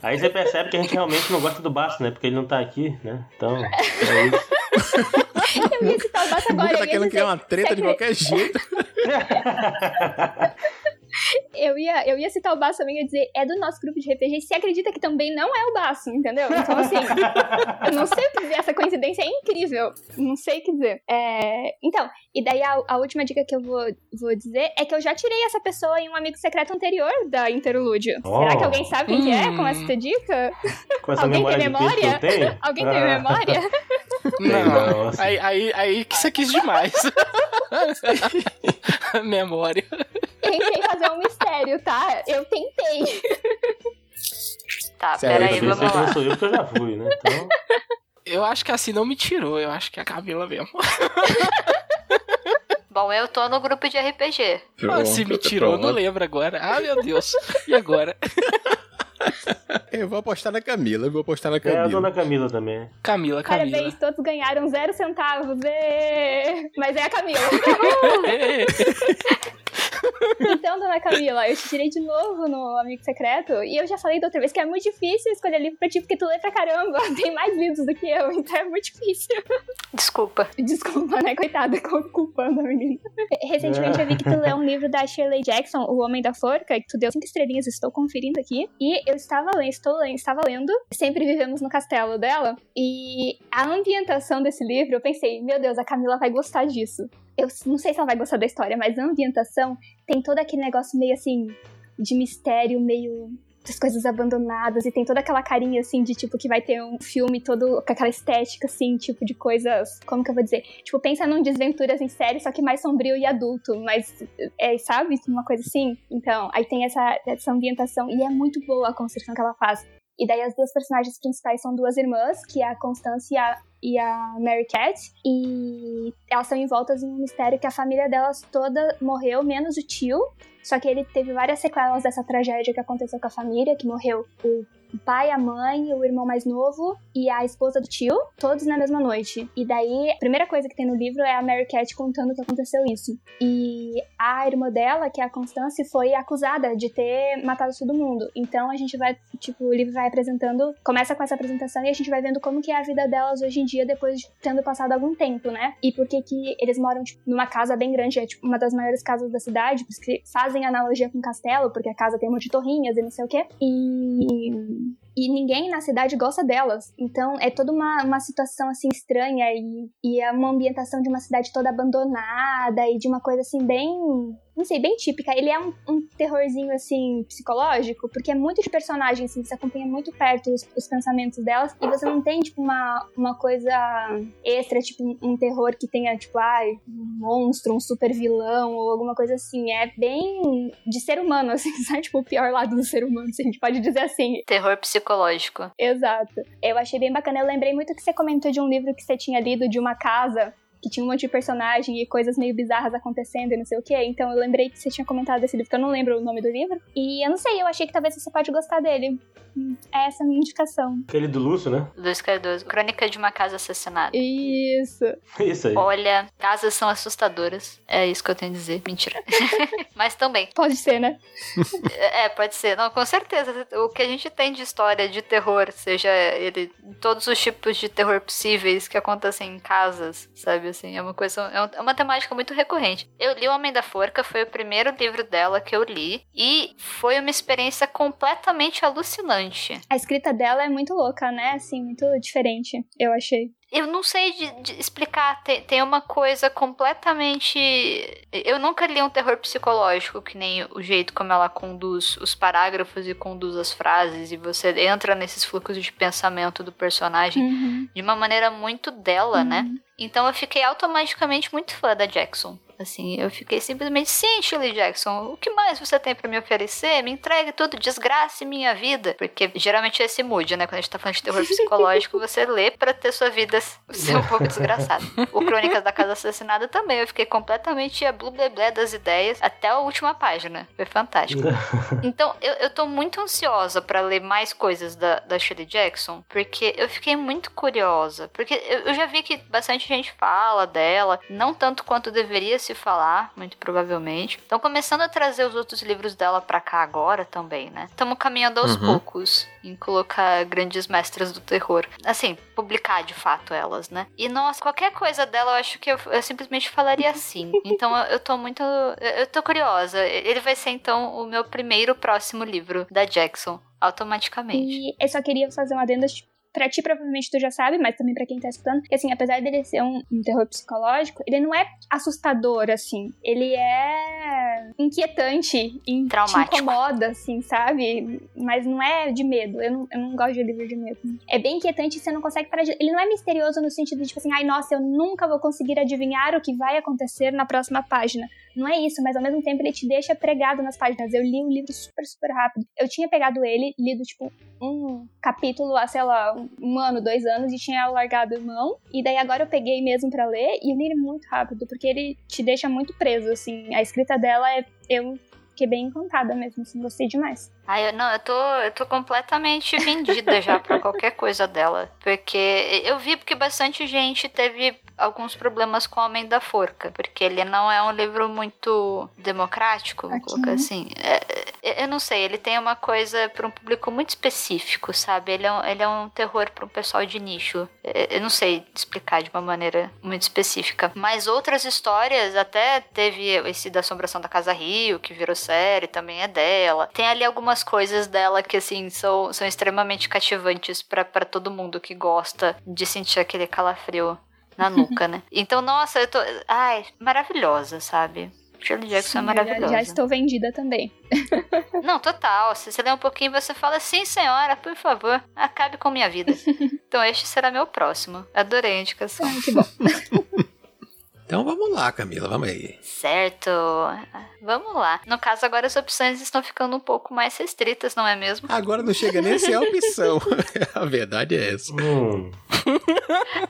[SPEAKER 4] Aí você percebe que a gente realmente não gosta do Baço, né? Porque ele não tá aqui, né? Então, é isso. [laughs]
[SPEAKER 6] eu ia citar o Bato
[SPEAKER 2] O
[SPEAKER 6] agora.
[SPEAKER 2] Tá querendo criar uma treta de qualquer jeito. [laughs] [laughs]
[SPEAKER 6] Eu ia, eu ia citar o Baço também e ia dizer, é do nosso grupo de RPG, se acredita que também não é o Baço, entendeu? Então, assim, [laughs] eu não sei o que dizer, essa coincidência é incrível. Não sei o que dizer. É, então, e daí a, a última dica que eu vou, vou dizer é que eu já tirei essa pessoa em um amigo secreto anterior da Interlúdio.
[SPEAKER 4] Oh.
[SPEAKER 6] Será que alguém sabe quem que é
[SPEAKER 5] Hum.
[SPEAKER 6] com essa dica?
[SPEAKER 4] Com essa
[SPEAKER 6] Alguém tem
[SPEAKER 4] memória que eu tenho. [laughs]
[SPEAKER 6] Alguém tem
[SPEAKER 4] Ah.
[SPEAKER 6] memória?
[SPEAKER 5] Não, aí, aí, aí que você quis demais. Memória.
[SPEAKER 6] Tentei fazer um mistério, tá? Eu tentei.
[SPEAKER 1] Tá,
[SPEAKER 2] Sério,
[SPEAKER 1] peraí,
[SPEAKER 4] Eu
[SPEAKER 1] vamos
[SPEAKER 4] que não
[SPEAKER 1] lá.
[SPEAKER 4] sou eu porque eu já fui, né? Então,
[SPEAKER 5] Eu acho que assim não me tirou, eu acho que é a Camila mesmo.
[SPEAKER 1] Bom, eu tô no grupo de RPG.
[SPEAKER 5] Ah, se me tirou, eu não lembro agora. Ah, meu Deus. E agora? [laughs]
[SPEAKER 2] Eu vou apostar na Camila, eu vou apostar na
[SPEAKER 4] é a
[SPEAKER 2] Camila.
[SPEAKER 4] dona Camila também.
[SPEAKER 5] Camila, Camila.
[SPEAKER 6] Parabéns, todos ganharam zero centavos. ê! Mas é a Camila. [laughs] Então, dona Camila, eu te tirei de novo no Amigo Secreto. E eu já falei da outra vez que é muito difícil escolher livro pra ti, porque tu lê pra caramba. [laughs] Tem mais livros do que eu, então é muito difícil.
[SPEAKER 1] Desculpa.
[SPEAKER 6] Desculpa, né? Coitada, culpando a menina. Recentemente eu vi que tu leu um livro da Shirley Jackson, O Homem da Forca, que tu deu cinco estrelinhas, estou conferindo aqui. E eu estava lendo, estou lendo, estava lendo. Sempre vivemos no castelo dela. E a ambientação desse livro, eu pensei, meu Deus, a Camila vai gostar disso. Eu não sei se ela vai gostar da história, mas a ambientação tem todo aquele negócio meio assim de mistério, meio das coisas abandonadas e tem toda aquela carinha assim de tipo que vai ter um filme todo com aquela estética assim, tipo de coisas, como que eu vou dizer? Tipo, pensa num Desventuras em série, só que mais sombrio e adulto, mas é, sabe, uma coisa assim. Então, aí tem essa essa ambientação e é muito boa a construção que ela faz. E daí as duas personagens principais são duas irmãs, que é a Constance e a, e a Mary Cat, e elas são envoltas em um mistério que a família delas toda morreu, menos o tio, só que ele teve várias sequelas dessa tragédia que aconteceu com a família, que morreu o o pai, a mãe, o irmão mais novo e a esposa do tio, todos na mesma noite. E daí, a primeira coisa que tem no livro é a Mary Cat contando que aconteceu isso. E a irmã dela, que é a Constance, foi acusada de ter matado todo mundo. Então a gente vai, tipo, o livro vai apresentando, começa com essa apresentação e a gente vai vendo como que é a vida delas hoje em dia depois de tendo passado algum tempo, né? E por que que eles moram, tipo, numa casa bem grande, é tipo uma das maiores casas da cidade, porque fazem analogia com castelo, porque a casa tem um monte de torrinhas e não sei o quê. E e ninguém na cidade gosta delas. Então é toda uma, uma situação assim estranha e, e é uma ambientação de uma cidade toda abandonada e de uma coisa assim bem não sei, bem típica. Ele é um, um, terrorzinho, assim, psicológico, porque é muito de personagem, assim, você acompanha muito perto os, os, pensamentos delas, e você não tem, tipo, uma, uma coisa extra, tipo, um, terror que tenha, tipo, ai, um monstro, um super vilão, ou alguma coisa assim. É bem de ser humano, [laughs] assim, sabe? Tipo, o pior lado do ser humano, se a gente pode dizer assim.
[SPEAKER 1] Terror psicológico.
[SPEAKER 6] Exato. Eu achei bem bacana. Eu lembrei muito que você comentou de um livro que você tinha lido de uma casa que tinha um monte de personagem e coisas meio bizarras acontecendo e não sei o que. Então eu lembrei que você tinha comentado desse livro, que eu não lembro o nome do livro. E eu não sei, eu achei que talvez você pode gostar dele. É essa a minha indicação.
[SPEAKER 4] Aquele do Lúcio, né?
[SPEAKER 1] Lúcio Cardoso. Crônica de uma Casa Assassinada.
[SPEAKER 6] Isso. [laughs]
[SPEAKER 4] Isso aí.
[SPEAKER 1] Olha, casas são assustadoras. É isso que eu tenho a dizer. Mentira. [laughs] Mas também.
[SPEAKER 6] Pode ser, né?
[SPEAKER 1] é, pode ser. Não, com certeza. O que a gente tem de história de terror, seja ele todos os tipos de terror possíveis que acontecem em casas, sabe? Assim, é uma coisa. É, é uma temática muito recorrente. Eu li O Homem da Forca, foi o primeiro livro dela que eu li. E foi uma experiência completamente alucinante
[SPEAKER 6] a escrita dela é muito louca, né? Assim, muito diferente, eu achei.
[SPEAKER 1] Eu não sei de, de explicar. Tem, tem, uma coisa completamente. Eu nunca li um terror psicológico, que nem o jeito como ela conduz os parágrafos e conduz as frases, e você entra nesses fluxos de pensamento do personagem
[SPEAKER 6] uhum.
[SPEAKER 1] de uma maneira muito dela, né?
[SPEAKER 6] uhum.
[SPEAKER 1] né? Então eu fiquei automaticamente muito fã da Jackson. Assim, eu fiquei simplesmente, sim, Shirley Jackson, o que mais você tem para me oferecer? Me entregue tudo, desgrace minha vida. Porque geralmente é esse mood, né? Quando a gente tá falando de terror [laughs] psicológico, você lê para ter sua vida [laughs] ser um pouco desgraçada. O Crônicas da Casa Assassinada também, eu fiquei completamente a blue blé das ideias até a última página. Foi fantástico. [laughs] Então, eu, eu tô muito ansiosa para ler mais coisas da, da Shirley Jackson, porque eu fiquei muito curiosa. Porque eu, eu já vi que bastante gente fala dela, não tanto quanto deveria se falar, muito provavelmente. Estão começando a trazer os outros livros dela para cá agora também, né? Estamos caminhando aos uhum. poucos em colocar grandes mestras do terror. Assim, publicar de fato elas, né? E nossa, qualquer coisa dela eu acho que eu, eu simplesmente falaria sim. [laughs] Então eu, eu tô muito. Eu tô curiosa. Ele vai ser então o meu primeiro próximo livro da Jackson automaticamente.
[SPEAKER 6] E eu só queria fazer uma adenda, tipo, Pra ti, provavelmente, tu já sabe, mas também para quem tá escutando, que assim, apesar dele ser um, um, terror psicológico, ele não é assustador, assim. Ele é inquietante e
[SPEAKER 1] Traumático.
[SPEAKER 6] te incomoda, assim, sabe? Mas não é de medo. Eu não, eu não gosto de livro de medo. É bem inquietante e você não consegue parar de... Ele não é misterioso no sentido de, tipo assim, ai, nossa, eu nunca vou conseguir adivinhar o que vai acontecer na próxima página. Não é isso, mas ao mesmo tempo ele te deixa pregado nas páginas. Eu li o livro super, super rápido. Eu tinha pegado ele, lido, tipo, um capítulo há, sei lá, um ano, dois anos, e tinha largado mão. E daí agora eu peguei mesmo para ler, e eu li ele muito rápido, porque ele te deixa muito preso, assim. A escrita dela é. Eu fiquei bem encantada mesmo, assim, gostei demais.
[SPEAKER 1] Ai, eu, não, eu tô, eu tô completamente vendida já pra qualquer coisa dela. Porque eu vi porque bastante gente teve alguns problemas com o Homem da Forca. Porque ele não é um livro muito democrático, vou
[SPEAKER 6] Aqui,
[SPEAKER 1] colocar
[SPEAKER 6] né?
[SPEAKER 1] assim. É, é, eu não sei, ele tem uma coisa pra um público muito específico, sabe? Ele é um, ele é um terror pra um pessoal de nicho. É, Eu não sei explicar de uma maneira muito específica. Mas outras histórias, até teve esse da Assombração da Casa Rio, que virou série, também é dela. Tem ali algumas coisas dela que, assim, são, são extremamente cativantes pra todo mundo que gosta de sentir aquele calafrio na nuca, né? Então, nossa, eu tô. Ai, maravilhosa, sabe? Shirley Jackson é
[SPEAKER 6] Sim, já-
[SPEAKER 1] maravilhosa.
[SPEAKER 6] Já, estou vendida também. [laughs]
[SPEAKER 1] Não, total. Se você ler um pouquinho, você fala, sim, senhora, por favor, acabe com minha vida. [laughs] então este será meu próximo. Adorei a indicação.
[SPEAKER 6] Ai, que bom. [laughs]
[SPEAKER 2] Então vamos lá, Camila, vamos aí.
[SPEAKER 1] Certo. Vamos lá. No caso, agora as opções estão ficando um pouco mais restritas, não é mesmo?
[SPEAKER 2] Agora não chega nem a ser a opção. a verdade é essa.
[SPEAKER 4] Hum.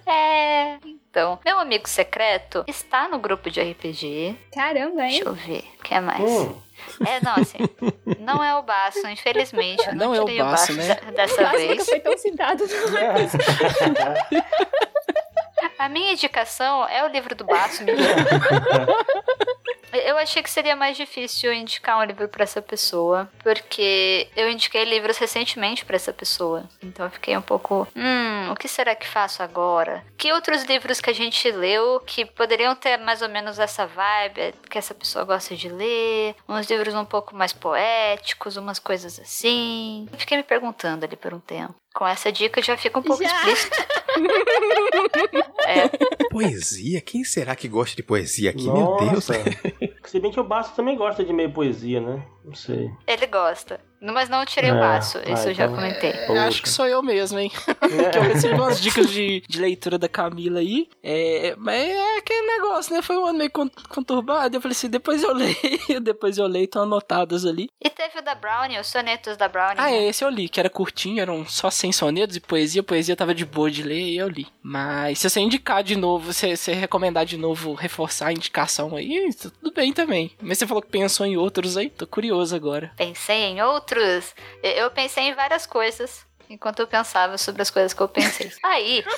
[SPEAKER 1] É. Então, meu amigo secreto está no grupo de RPG.
[SPEAKER 6] Caramba, hein?
[SPEAKER 1] Deixa eu ver. O que é mais?
[SPEAKER 4] Hum.
[SPEAKER 1] É, não, assim. Não é o Baço, infelizmente. Eu não,
[SPEAKER 5] Não é o
[SPEAKER 1] tirei
[SPEAKER 5] Baço,
[SPEAKER 1] o Baço
[SPEAKER 5] né?
[SPEAKER 1] de- dessa
[SPEAKER 6] Quase
[SPEAKER 1] vez.
[SPEAKER 6] nunca foi tão citado.
[SPEAKER 1] A minha indicação é o livro do Baço, menino. [laughs] Eu achei que seria mais difícil indicar um livro pra essa pessoa, porque eu indiquei livros recentemente pra essa pessoa. Então eu fiquei um pouco, hum, o que será que faço agora? Que outros livros que a gente leu que poderiam ter mais ou menos essa vibe que essa pessoa gosta de ler? Uns livros um pouco mais poéticos, umas coisas assim. Eu fiquei me perguntando ali por um tempo. Com essa dica já fica um pouco
[SPEAKER 6] Já.
[SPEAKER 1] explícito. [laughs] É,
[SPEAKER 2] Poesia? Quem será que gosta de poesia aqui? Meu Deus.
[SPEAKER 4] Se bem que o Basso também gosta de meio poesia, né? Não sei.
[SPEAKER 1] Ele gosta. Mas não tirei o
[SPEAKER 4] É,
[SPEAKER 1] baço,
[SPEAKER 4] ah,
[SPEAKER 1] isso eu já
[SPEAKER 4] então-
[SPEAKER 1] comentei.
[SPEAKER 5] Eu acho que sou eu mesmo, hein? [laughs] [laughs] que eu recebi umas dicas de, de leitura da Camila aí. É, mas é aquele negócio, né? Foi um ano meio con- conturbado. Eu falei assim, depois eu [laughs] leio, depois eu leio, estão anotadas ali.
[SPEAKER 1] E teve o da Brownie, os sonetos da Brownie.
[SPEAKER 5] Ah,
[SPEAKER 1] né?
[SPEAKER 5] é, esse eu li, que era curtinho, eram só 100 sonetos e poesia. Poesia tava de boa de ler e eu li. Mas se você indicar de novo, se você recomendar de novo, reforçar a indicação aí, tudo bem também. Mas você falou que pensou em outros aí, tô curioso agora.
[SPEAKER 1] Pensei em outros. Eu- Eu pensei em várias coisas. Enquanto eu pensava sobre as coisas que eu pensei. [laughs] Aí, [laughs]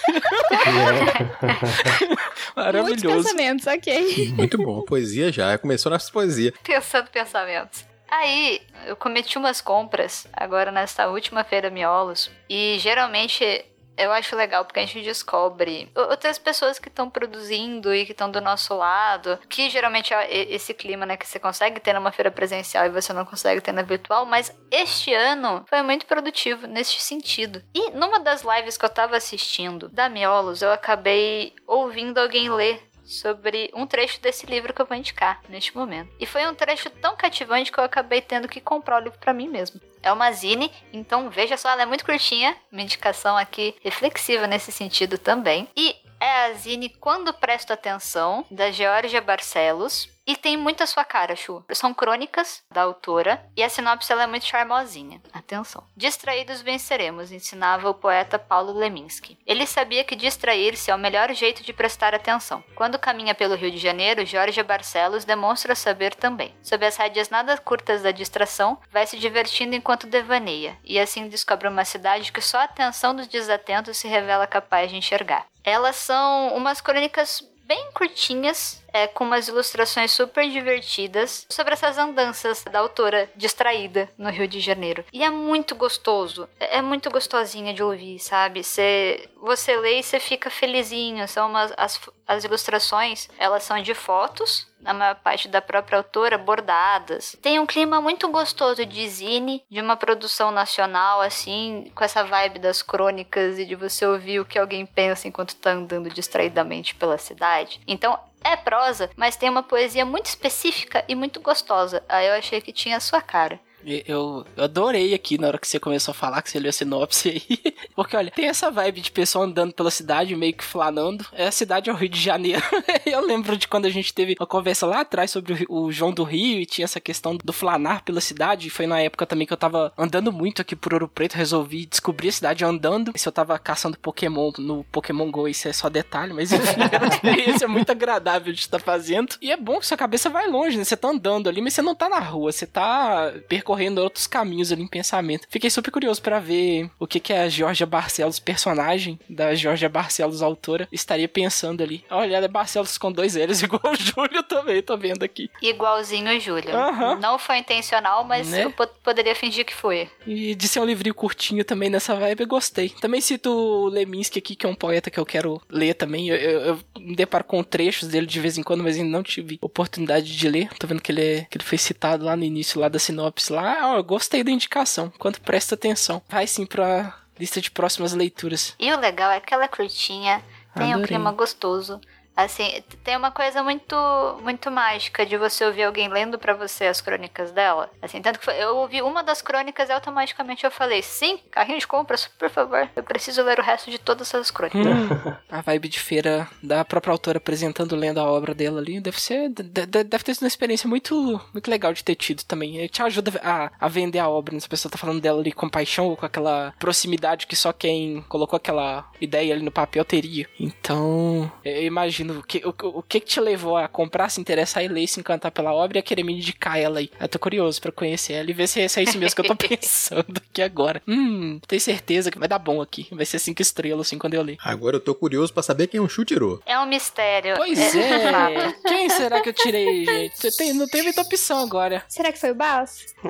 [SPEAKER 6] Muitos
[SPEAKER 5] Maravilhoso.
[SPEAKER 6] pensamentos, ok.
[SPEAKER 2] Muito bom. Poesia já. Começou nas poesias.
[SPEAKER 1] pensando pensamentos. Aí, eu cometi umas compras agora nesta última feira Miolos. E geralmente eu acho legal porque a gente descobre outras pessoas que estão produzindo e que estão do nosso lado. Que geralmente é esse clima, né, que você consegue ter numa feira presencial e você não consegue ter na virtual. Mas este ano foi muito produtivo neste sentido. E numa das lives que eu tava assistindo da Miolos, eu acabei ouvindo alguém ler sobre um trecho desse livro que eu vou indicar neste momento. E foi um trecho tão cativante que eu acabei tendo que comprar o livro pra mim mesmo. É uma zine, então veja só, ela é muito curtinha, uma indicação aqui reflexiva nesse sentido também. E é a zine Quando Presto Atenção, da Georgia Barcelos. E tem muito a sua cara, Chu. São crônicas da autora e a sinopse ela é muito charmosinha. Atenção. Distraídos venceremos, ensinava o poeta Paulo Leminski. Ele sabia que distrair-se é o melhor jeito de prestar atenção. Quando caminha pelo Rio de Janeiro, Jorge Barcelos demonstra saber também. Sob as rédeas nada curtas da distração, vai se divertindo enquanto devaneia, e assim descobre uma cidade que só a atenção dos desatentos se revela capaz de enxergar. Elas são umas crônicas bem curtinhas, é, com umas ilustrações super divertidas sobre essas andanças da autora distraída no Rio de Janeiro. E é muito gostoso, é é muito gostosinha de ouvir, sabe? Cê, você lê e você fica felizinho. São umas, as, as ilustrações, elas são de fotos, na maior parte da própria autora, bordadas. Tem um clima muito gostoso de zine, de uma produção nacional, assim, com essa vibe das crônicas e de você ouvir o que alguém pensa enquanto tá andando distraidamente pela cidade. Então, é prosa, mas tem uma poesia muito específica e muito gostosa. Aí eu achei que tinha a sua cara.
[SPEAKER 5] E- Eu, adorei aqui na hora que você começou a falar, que você leu a sinopse aí. [laughs] Porque, olha, tem essa vibe de pessoa andando pela cidade, meio que flanando. É a cidade é o Rio de Janeiro. [laughs] eu lembro de quando a gente teve uma conversa lá atrás sobre o, João do Rio e tinha essa questão do flanar pela cidade. E foi na época também que eu tava andando muito aqui por Ouro Preto, resolvi descobrir a cidade andando. Se eu tava caçando Pokémon no Pokémon GO, isso é só detalhe, mas enfim, [laughs] é muito agradável de estar fazendo. E é bom que sua cabeça vai longe, né? Você tá andando ali, mas você não tá na rua, você tá percorrendo correndo outros caminhos ali em pensamento. Fiquei super curioso para ver o que que a Georgia Barcelos, personagem da Georgia Barcelos, autora, estaria pensando ali. Olha, ela é Barcelos com dois L's, [laughs] igual o Júlio também, tô vendo aqui.
[SPEAKER 1] Igualzinho o Júlio.
[SPEAKER 5] Aham.
[SPEAKER 1] Não foi intencional, mas
[SPEAKER 5] Né?
[SPEAKER 1] eu po- poderia fingir que foi.
[SPEAKER 5] E de ser um livrinho curtinho também nessa vibe, eu gostei. Também cito o Leminski aqui, que é um poeta que eu quero ler também. Eu, eu- eu me deparo com trechos dele de vez em quando, mas ainda não tive oportunidade de ler. Tô vendo que ele, é- que ele foi citado lá no início lá da sinopse lá. Ó, eu gostei da indicação. Quanto presta atenção. Vai sim pra lista de próximas leituras.
[SPEAKER 1] E o legal é que ela é curtinha, tem um
[SPEAKER 5] Adorei.
[SPEAKER 1] clima gostoso. Assim, tem uma coisa muito muito mágica de você ouvir alguém lendo pra você as crônicas dela. Assim, tanto que foi- eu ouvi uma das crônicas e automaticamente eu falei: "Sim, carrinho de compras, por favor. Eu preciso ler o resto de todas essas crônicas".
[SPEAKER 5] Hum, [laughs] a vibe de feira da própria autora apresentando, lendo a obra dela ali, deve ser. de- de- deve ter sido uma experiência muito, muito legal de ter tido também. E Te ajuda a, a vender a obra, né? Se a pessoa tá falando dela ali com paixão ou com aquela proximidade que só quem colocou aquela ideia ali no papel teria. Então, eu imagino o que, o, o que te levou a comprar, se interessar e ler, se encantar pela obra e a querer me indicar ela aí. Eu tô curioso pra conhecer ela e ver se, se é isso mesmo que eu tô [laughs] pensando aqui agora. Hum, tenho certeza que vai dar bom aqui. Vai ser cinco estrelas assim quando eu ler.
[SPEAKER 2] Agora eu tô curioso pra saber quem é o Chutirô.
[SPEAKER 1] É um mistério.
[SPEAKER 5] Pois [laughs]
[SPEAKER 1] fato.
[SPEAKER 5] é. Quem será que eu tirei, gente? Tem, não tem muita opção agora.
[SPEAKER 6] Será que foi o Baus? [laughs]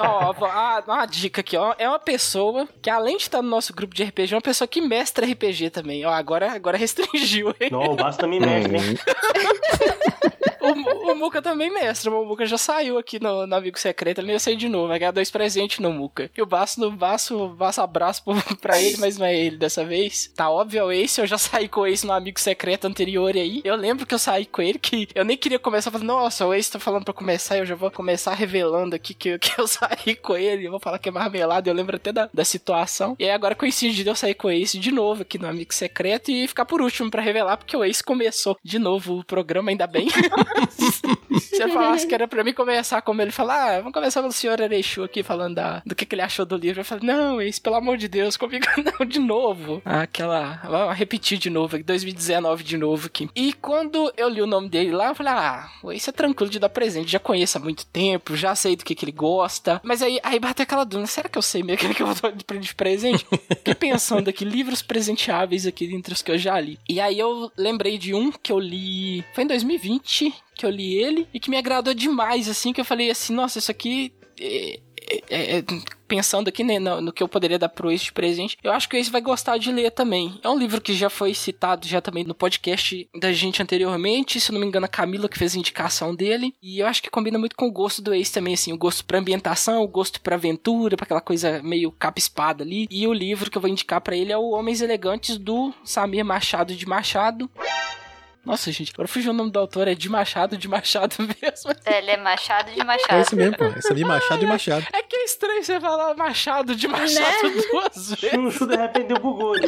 [SPEAKER 5] Ó, ah, uma dica aqui, ó. É uma pessoa que, além de estar no nosso grupo de RPG, é uma pessoa que mestra RPG também. Ó, agora, agora restringiu, hein?
[SPEAKER 4] Não, o Baço também mestre, hein?
[SPEAKER 5] O, Mu- o Muca também mestra. O Muca já saiu aqui no, no Amigo Secreto. Ele ia sair de novo. Vai ganhar dois presentes no Muca. E o Baço, no Baço, Baço abraço [laughs] pra ele, mas não é ele dessa vez. Tá óbvio, é o Ace. Eu já saí com o Ace no Amigo Secreto anterior aí. Eu lembro que eu saí com ele, que eu nem queria começar falando, nossa, o Ace tá falando pra começar. Eu já vou começar revelando aqui que, [laughs] que eu saí com ele. Eu vou falar que é marmelada. Eu lembro até da, da situação. E aí agora coincide de eu sair com o Ace de novo aqui no Amigo Secreto e ficar por último pra revelar, porque o Ace começou de novo o programa, ainda bem. [laughs] Se eu falasse que era pra mim começar como ele falar, ah, vamos começar pelo senhor Erechu aqui falando da, do que, que ele achou do livro. Eu falei, não, Ace, pelo amor de Deus, comigo [laughs] não, de novo. Aquela. Vamos repetir de novo, aqui, 2019 de novo aqui. E quando eu li o nome dele lá, eu falei, ah, o Ace é tranquilo de dar presente, já conheço há muito tempo, já sei do que, que ele gosta. Mas aí, aí bateu aquela dúvida, será que eu sei mesmo que eu vou dar de presente? [laughs] Fiquei pensando aqui, livros presenteáveis aqui entre os que eu já li. E aí eu lembrei de um que eu li. Foi em 2020 que eu li ele e que me agradou demais, assim, que eu falei assim, nossa, isso aqui. é- é- é- pensando aqui né, no, no que eu poderia dar pro Ace de presente, eu acho que o Ace vai gostar de ler também. É um livro que já foi citado já também no podcast da gente anteriormente, se não me engano a Camila que fez a indicação dele, e eu acho que combina muito com o gosto do Ace também, assim, o gosto pra ambientação, o gosto pra aventura, pra aquela coisa meio capa-espada ali, e o livro que eu vou indicar pra ele é o Homens Elegantes do Samir Machado de Machado. Nossa, gente, agora fugiu o nome do autor, é de Machado, de Machado [laughs] mesmo.
[SPEAKER 1] Ele é Machado de
[SPEAKER 2] É
[SPEAKER 1] Machado.
[SPEAKER 2] isso mesmo, pô. É Samir [laughs] Machado e Machado.
[SPEAKER 5] É que é estranho você falar Machado de Machado duas [laughs] vezes.
[SPEAKER 4] Chuchu de repente deu bugou. ele.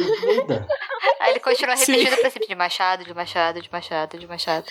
[SPEAKER 1] Aí ele continua repetindo o princípio de Machado, de Machado, de Machado, de Machado.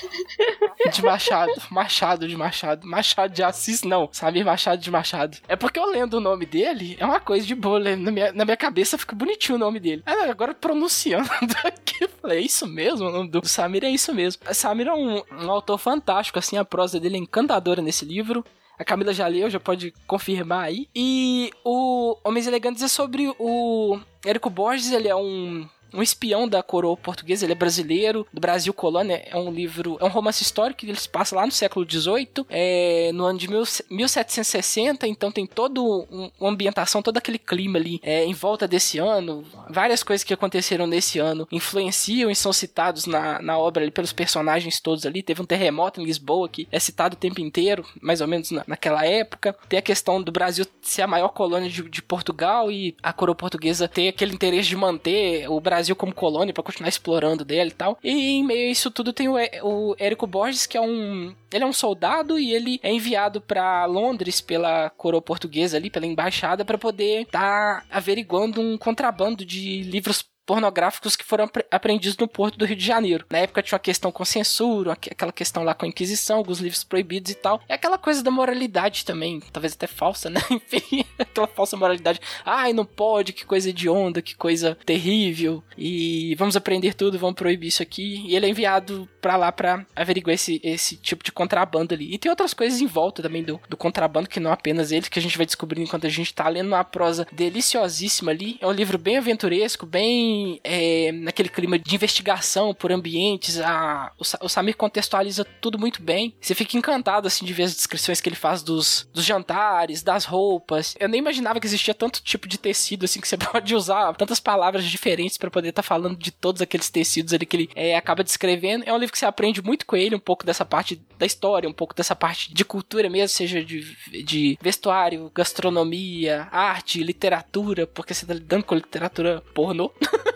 [SPEAKER 5] De Machado, Machado de Machado, Machado de Assis, não, Samir Machado de Machado. É porque eu lendo o nome dele, é uma coisa de boa, né? na minha, na minha cabeça fica bonitinho o nome dele. Agora pronunciando aqui, eu falei, é isso mesmo, o nome do Samir é isso mesmo. Samir é um, um autor fantástico, assim, a prosa dele é encantadora nesse livro. A Camila já leu, já pode confirmar aí. E o Homens Elegantes é sobre o Érico Borges, ele é um um espião da coroa portuguesa, ele é brasileiro, do Brasil colônia, é um livro, é um romance histórico que ele se passa lá no século XVIII, é, no ano de mil, 1760, então tem toda um, uma ambientação, todo aquele clima ali é, em volta desse ano, várias coisas que aconteceram nesse ano influenciam e são citados na, na obra ali pelos personagens todos ali, teve um terremoto em Lisboa que é citado o tempo inteiro, mais ou menos na, naquela época, tem a questão do Brasil ser a maior colônia de, de Portugal e a coroa portuguesa ter aquele interesse de manter o Brasil como colônia para continuar explorando dele e tal. E em meio a isso tudo tem o, Érico Borges, que é um. Ele é um soldado e ele é enviado para Londres pela coroa portuguesa ali, pela embaixada, para poder estar averiguando um contrabando de livros pornográficos que foram apre- apreendidos no porto do Rio de Janeiro. Na época tinha uma questão com censura, aqu- aquela questão lá com a Inquisição, alguns livros proibidos e tal. É aquela coisa da moralidade também, talvez até falsa, né? [laughs] Enfim, aquela falsa moralidade. Ai, não pode, que coisa hedionda, que coisa terrível. E vamos aprender tudo, vamos proibir isso aqui. E ele é enviado pra lá pra averiguar esse, esse tipo de contrabando ali. E tem outras coisas em volta também do, do contrabando, que não apenas ele, que a gente vai descobrindo enquanto a gente tá lendo uma prosa deliciosíssima ali. É um livro bem aventuresco, bem é, naquele clima de investigação por ambientes. A, o, o Samir contextualiza tudo muito bem. Você fica encantado, assim, de ver as descrições que ele faz dos, dos jantares, das roupas. Eu nem imaginava que existia tanto tipo de tecido, assim, que você [laughs] pode usar tantas palavras diferentes para poder estar tá falando de todos aqueles tecidos ali que ele é, acaba descrevendo. É um livro que você aprende muito com ele, um pouco dessa parte da história, um pouco dessa parte de cultura mesmo, seja de, de vestuário, gastronomia, arte, literatura, porque você tá lidando com literatura pornô. [laughs]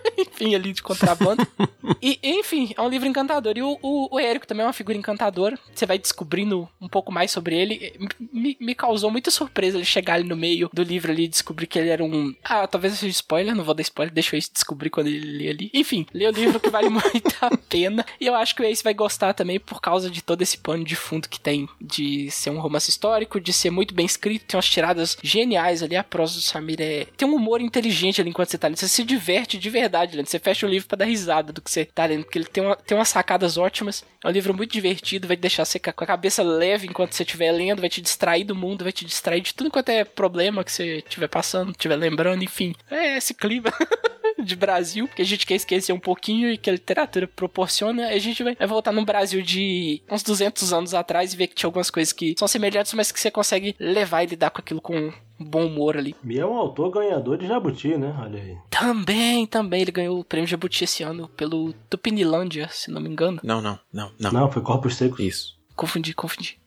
[SPEAKER 5] ali de contrabando. [laughs] e, enfim, é um livro encantador. E o, o, o, Érico também é uma figura encantadora. Você vai descobrindo um pouco mais sobre ele. Me, me causou muita surpresa ele chegar ali no meio do livro ali e descobrir que ele era um. Ah, talvez seja spoiler, não vou dar spoiler, deixa eu descobrir quando ele lê ali. Enfim, lê o livro que vale [laughs] muito a pena. E eu acho que o Ace vai gostar também por causa de todo esse pano de fundo que tem de ser um romance histórico, de ser muito bem escrito, tem umas tiradas geniais ali. A prosa do Samir é. Tem um humor inteligente ali enquanto você tá lendo. Você se diverte de verdade lendo. Você fecha o livro para dar risada do que você tá lendo, porque ele tem, uma, tem umas sacadas ótimas. É um livro muito divertido, vai deixar você com a cabeça leve enquanto você estiver lendo, vai te distrair do mundo, vai te distrair de tudo quanto é problema que você estiver passando, estiver lembrando, enfim. É esse clima. [laughs] [laughs] de Brasil, que a gente quer esquecer um pouquinho e que a literatura proporciona, a gente vai voltar no Brasil de uns 200 anos atrás e ver que tinha algumas coisas que são semelhantes, mas que você consegue levar e lidar com aquilo com bom humor ali.
[SPEAKER 4] E é um autor ganhador de Jabuti, né? Olha aí.
[SPEAKER 5] Também, também. Ele ganhou o prêmio Jabuti esse ano pelo Tupinilândia, se não me engano.
[SPEAKER 2] Não, não, não, não.
[SPEAKER 4] Não, foi Corpos Secos.
[SPEAKER 2] Isso.
[SPEAKER 5] Confundi, confundi.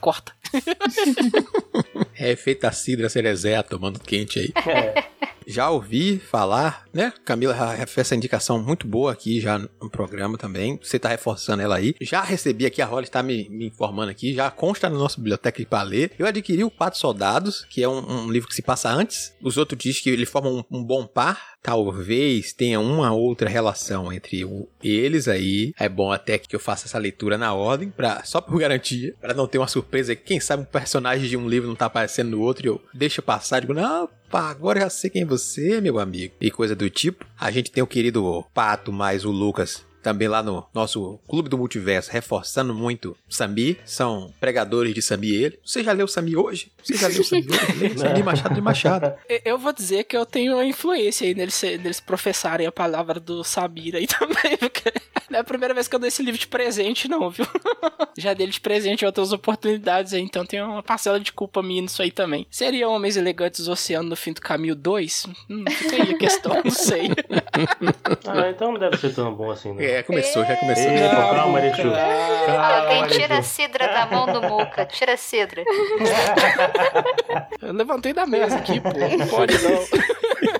[SPEAKER 5] Corta. [laughs]
[SPEAKER 2] é feita a cidra cerezé tomando quente aí. É. Já ouvi falar, né? Camila fez essa indicação muito boa aqui já no programa também. Você tá reforçando ela aí. Já recebi aqui, a Holly está me, me, informando aqui, já consta na nossa biblioteca para ler. Eu adquiri o Quatro Soldados, que é um, um, livro que se passa antes. Os outros dizem que ele forma um, um bom par. Talvez tenha uma outra relação entre o, eles aí. É bom até que eu faça essa leitura na ordem, pra, só por garantia, para não ter uma surpresa. Quem sabe um personagem de um livro não tá aparecendo no outro e eu deixo passar. Digo, não, pá, agora eu já sei quem é você, meu amigo. E coisa do tipo. A gente tem o querido Pato mais o Lucas também lá no nosso Clube do Multiverso, reforçando muito Sambi, são pregadores de Sambi ele. Você já leu Sambi hoje? Você já leu Sambi hoje? [laughs] Sambi Machado de Machado. [laughs]
[SPEAKER 5] Eu vou dizer que eu tenho uma influência aí neles, neles professarem a palavra do Sabir aí também, [laughs] porque não é a primeira vez que eu dou esse livro de presente, não, viu? [laughs] já dei de presente em outras oportunidades aí, então tem uma parcela de culpa minha nisso aí também. Seria Homens Elegantes do Oceano no Fim do Caminho 2? Hum, fica aí a questão, não sei. [laughs]
[SPEAKER 4] ah, então não deve ser tão bom assim, né?
[SPEAKER 2] É, começou, já começou. Ei,
[SPEAKER 4] já. Calma, Arechu.
[SPEAKER 1] Alguém tira a cidra da mão do Muca. Tira a cidra. [laughs]
[SPEAKER 5] Eu levantei da mesa aqui, pô. Não pode não.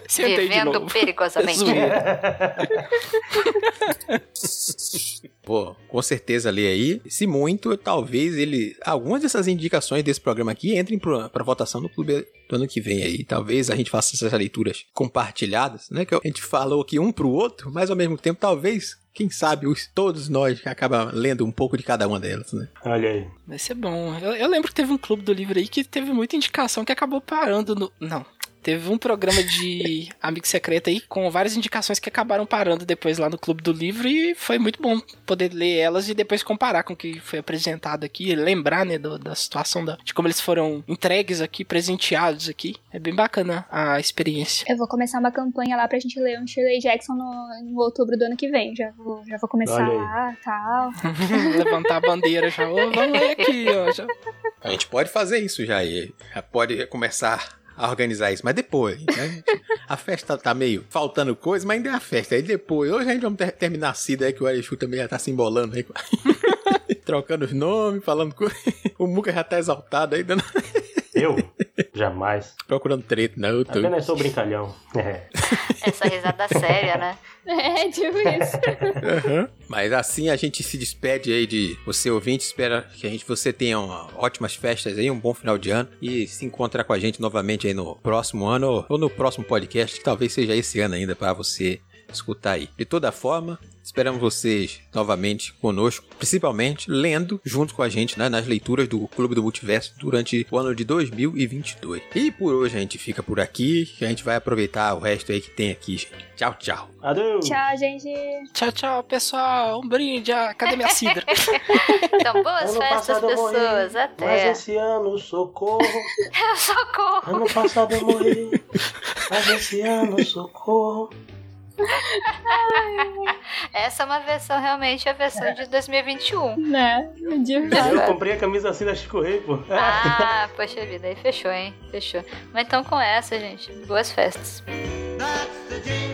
[SPEAKER 1] Sentei Vivendo perigosamente.
[SPEAKER 2] Pô, com certeza lê aí. Se muito, talvez ele. Algumas dessas indicações desse programa aqui entrem para votação no clube do ano que vem aí. Talvez a gente faça essas leituras compartilhadas, né? Que a gente falou aqui um pro outro, mas ao mesmo tempo, talvez quem sabe os, todos nós acaba lendo um pouco de cada uma delas, né?
[SPEAKER 4] Olha aí.
[SPEAKER 5] Vai ser bom. Eu, eu, lembro que teve um clube do livro aí que teve muita indicação que acabou parando no. Não, Teve um programa de [laughs] Amigo Secreto aí com várias indicações que acabaram parando depois lá no Clube do Livro e foi muito bom poder ler elas e depois comparar com o que foi apresentado aqui, lembrar, né, do, da situação da, de como eles foram entregues aqui, presenteados aqui. É bem bacana a experiência.
[SPEAKER 6] Eu vou começar uma campanha lá pra gente ler um Shirley Jackson no, no outubro do ano que vem. Já vou, já vou começar lá, tal. [laughs]
[SPEAKER 5] Levantar a bandeira já. Ô, vamos ler aqui, ó. Já.
[SPEAKER 2] A gente pode fazer isso já. Já pode começar a organizar isso, mas depois, né? A festa tá meio faltando coisa, mas ainda é a festa. Aí depois, hoje a gente vamos ter, terminar a Cida aí, que o Arechu também já tá se embolando aí. [laughs] Trocando os nomes, falando coisa. [laughs] O Muca já tá exaltado aí, dando.
[SPEAKER 4] Eu? Jamais.
[SPEAKER 2] Procurando treta, não.
[SPEAKER 4] Tô... Apenas sou brincalhão. É.
[SPEAKER 1] Essa risada séria, né? [laughs]
[SPEAKER 6] É, tipo isso.
[SPEAKER 2] Uhum. Mas assim a gente se despede aí de você ouvinte. Espera que a gente, você tenha uma, ótimas festas aí, um bom final de ano. E se encontrar com a gente novamente aí no próximo ano ou no próximo podcast, que talvez seja esse ano ainda para você escutar aí. De toda forma, Esperamos vocês novamente conosco, principalmente lendo junto com a gente né, nas leituras do Clube do Multiverso durante o ano de 2022. E por hoje a gente fica por aqui, a gente vai aproveitar o resto aí que tem aqui, gente. Tchau, tchau.
[SPEAKER 4] Adeus.
[SPEAKER 6] Tchau, gente.
[SPEAKER 5] Tchau, tchau, pessoal. Um brinde. Cadê minha cidra? [laughs]
[SPEAKER 1] Então, boas
[SPEAKER 4] Ano
[SPEAKER 1] festas,
[SPEAKER 4] passado eu morri,
[SPEAKER 1] pessoas.
[SPEAKER 4] Mas
[SPEAKER 1] Até.
[SPEAKER 4] esse ano, socorro. [laughs]
[SPEAKER 1] Socorro.
[SPEAKER 4] Ano passado eu morri. Mas esse ano, socorro.
[SPEAKER 1] Essa é uma versão, realmente, a versão de 2021.
[SPEAKER 6] Né? De
[SPEAKER 4] Eu comprei a camisa assim da Chico Rei, pô.
[SPEAKER 1] Ah, [laughs] poxa vida, aí fechou, hein? Fechou. Mas então com essa, gente. Boas festas.
[SPEAKER 7] That's the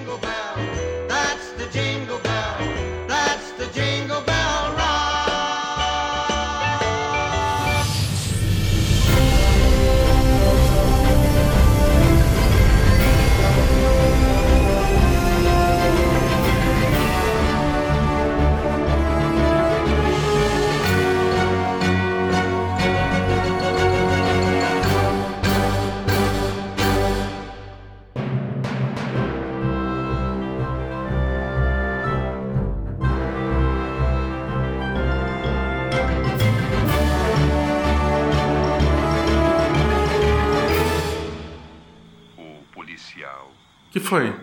[SPEAKER 8] que foi?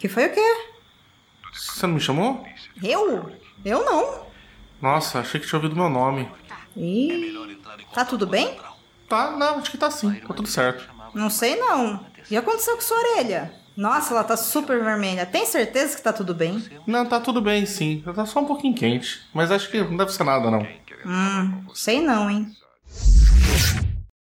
[SPEAKER 9] Que foi o quê?
[SPEAKER 8] Você não me chamou?
[SPEAKER 9] Eu? Eu não.
[SPEAKER 8] Nossa, achei que tinha ouvido meu nome.
[SPEAKER 9] Ih, tá tudo bem?
[SPEAKER 8] Tá, não, acho que tá sim, tá tudo certo.
[SPEAKER 9] Não sei não. Que aconteceu com sua orelha? Nossa, ela tá super vermelha. Tem certeza que tá tudo bem?
[SPEAKER 8] Não, tá tudo bem sim, tá só um pouquinho quente. Mas acho que não deve ser nada não.
[SPEAKER 9] Hum, sei não, hein.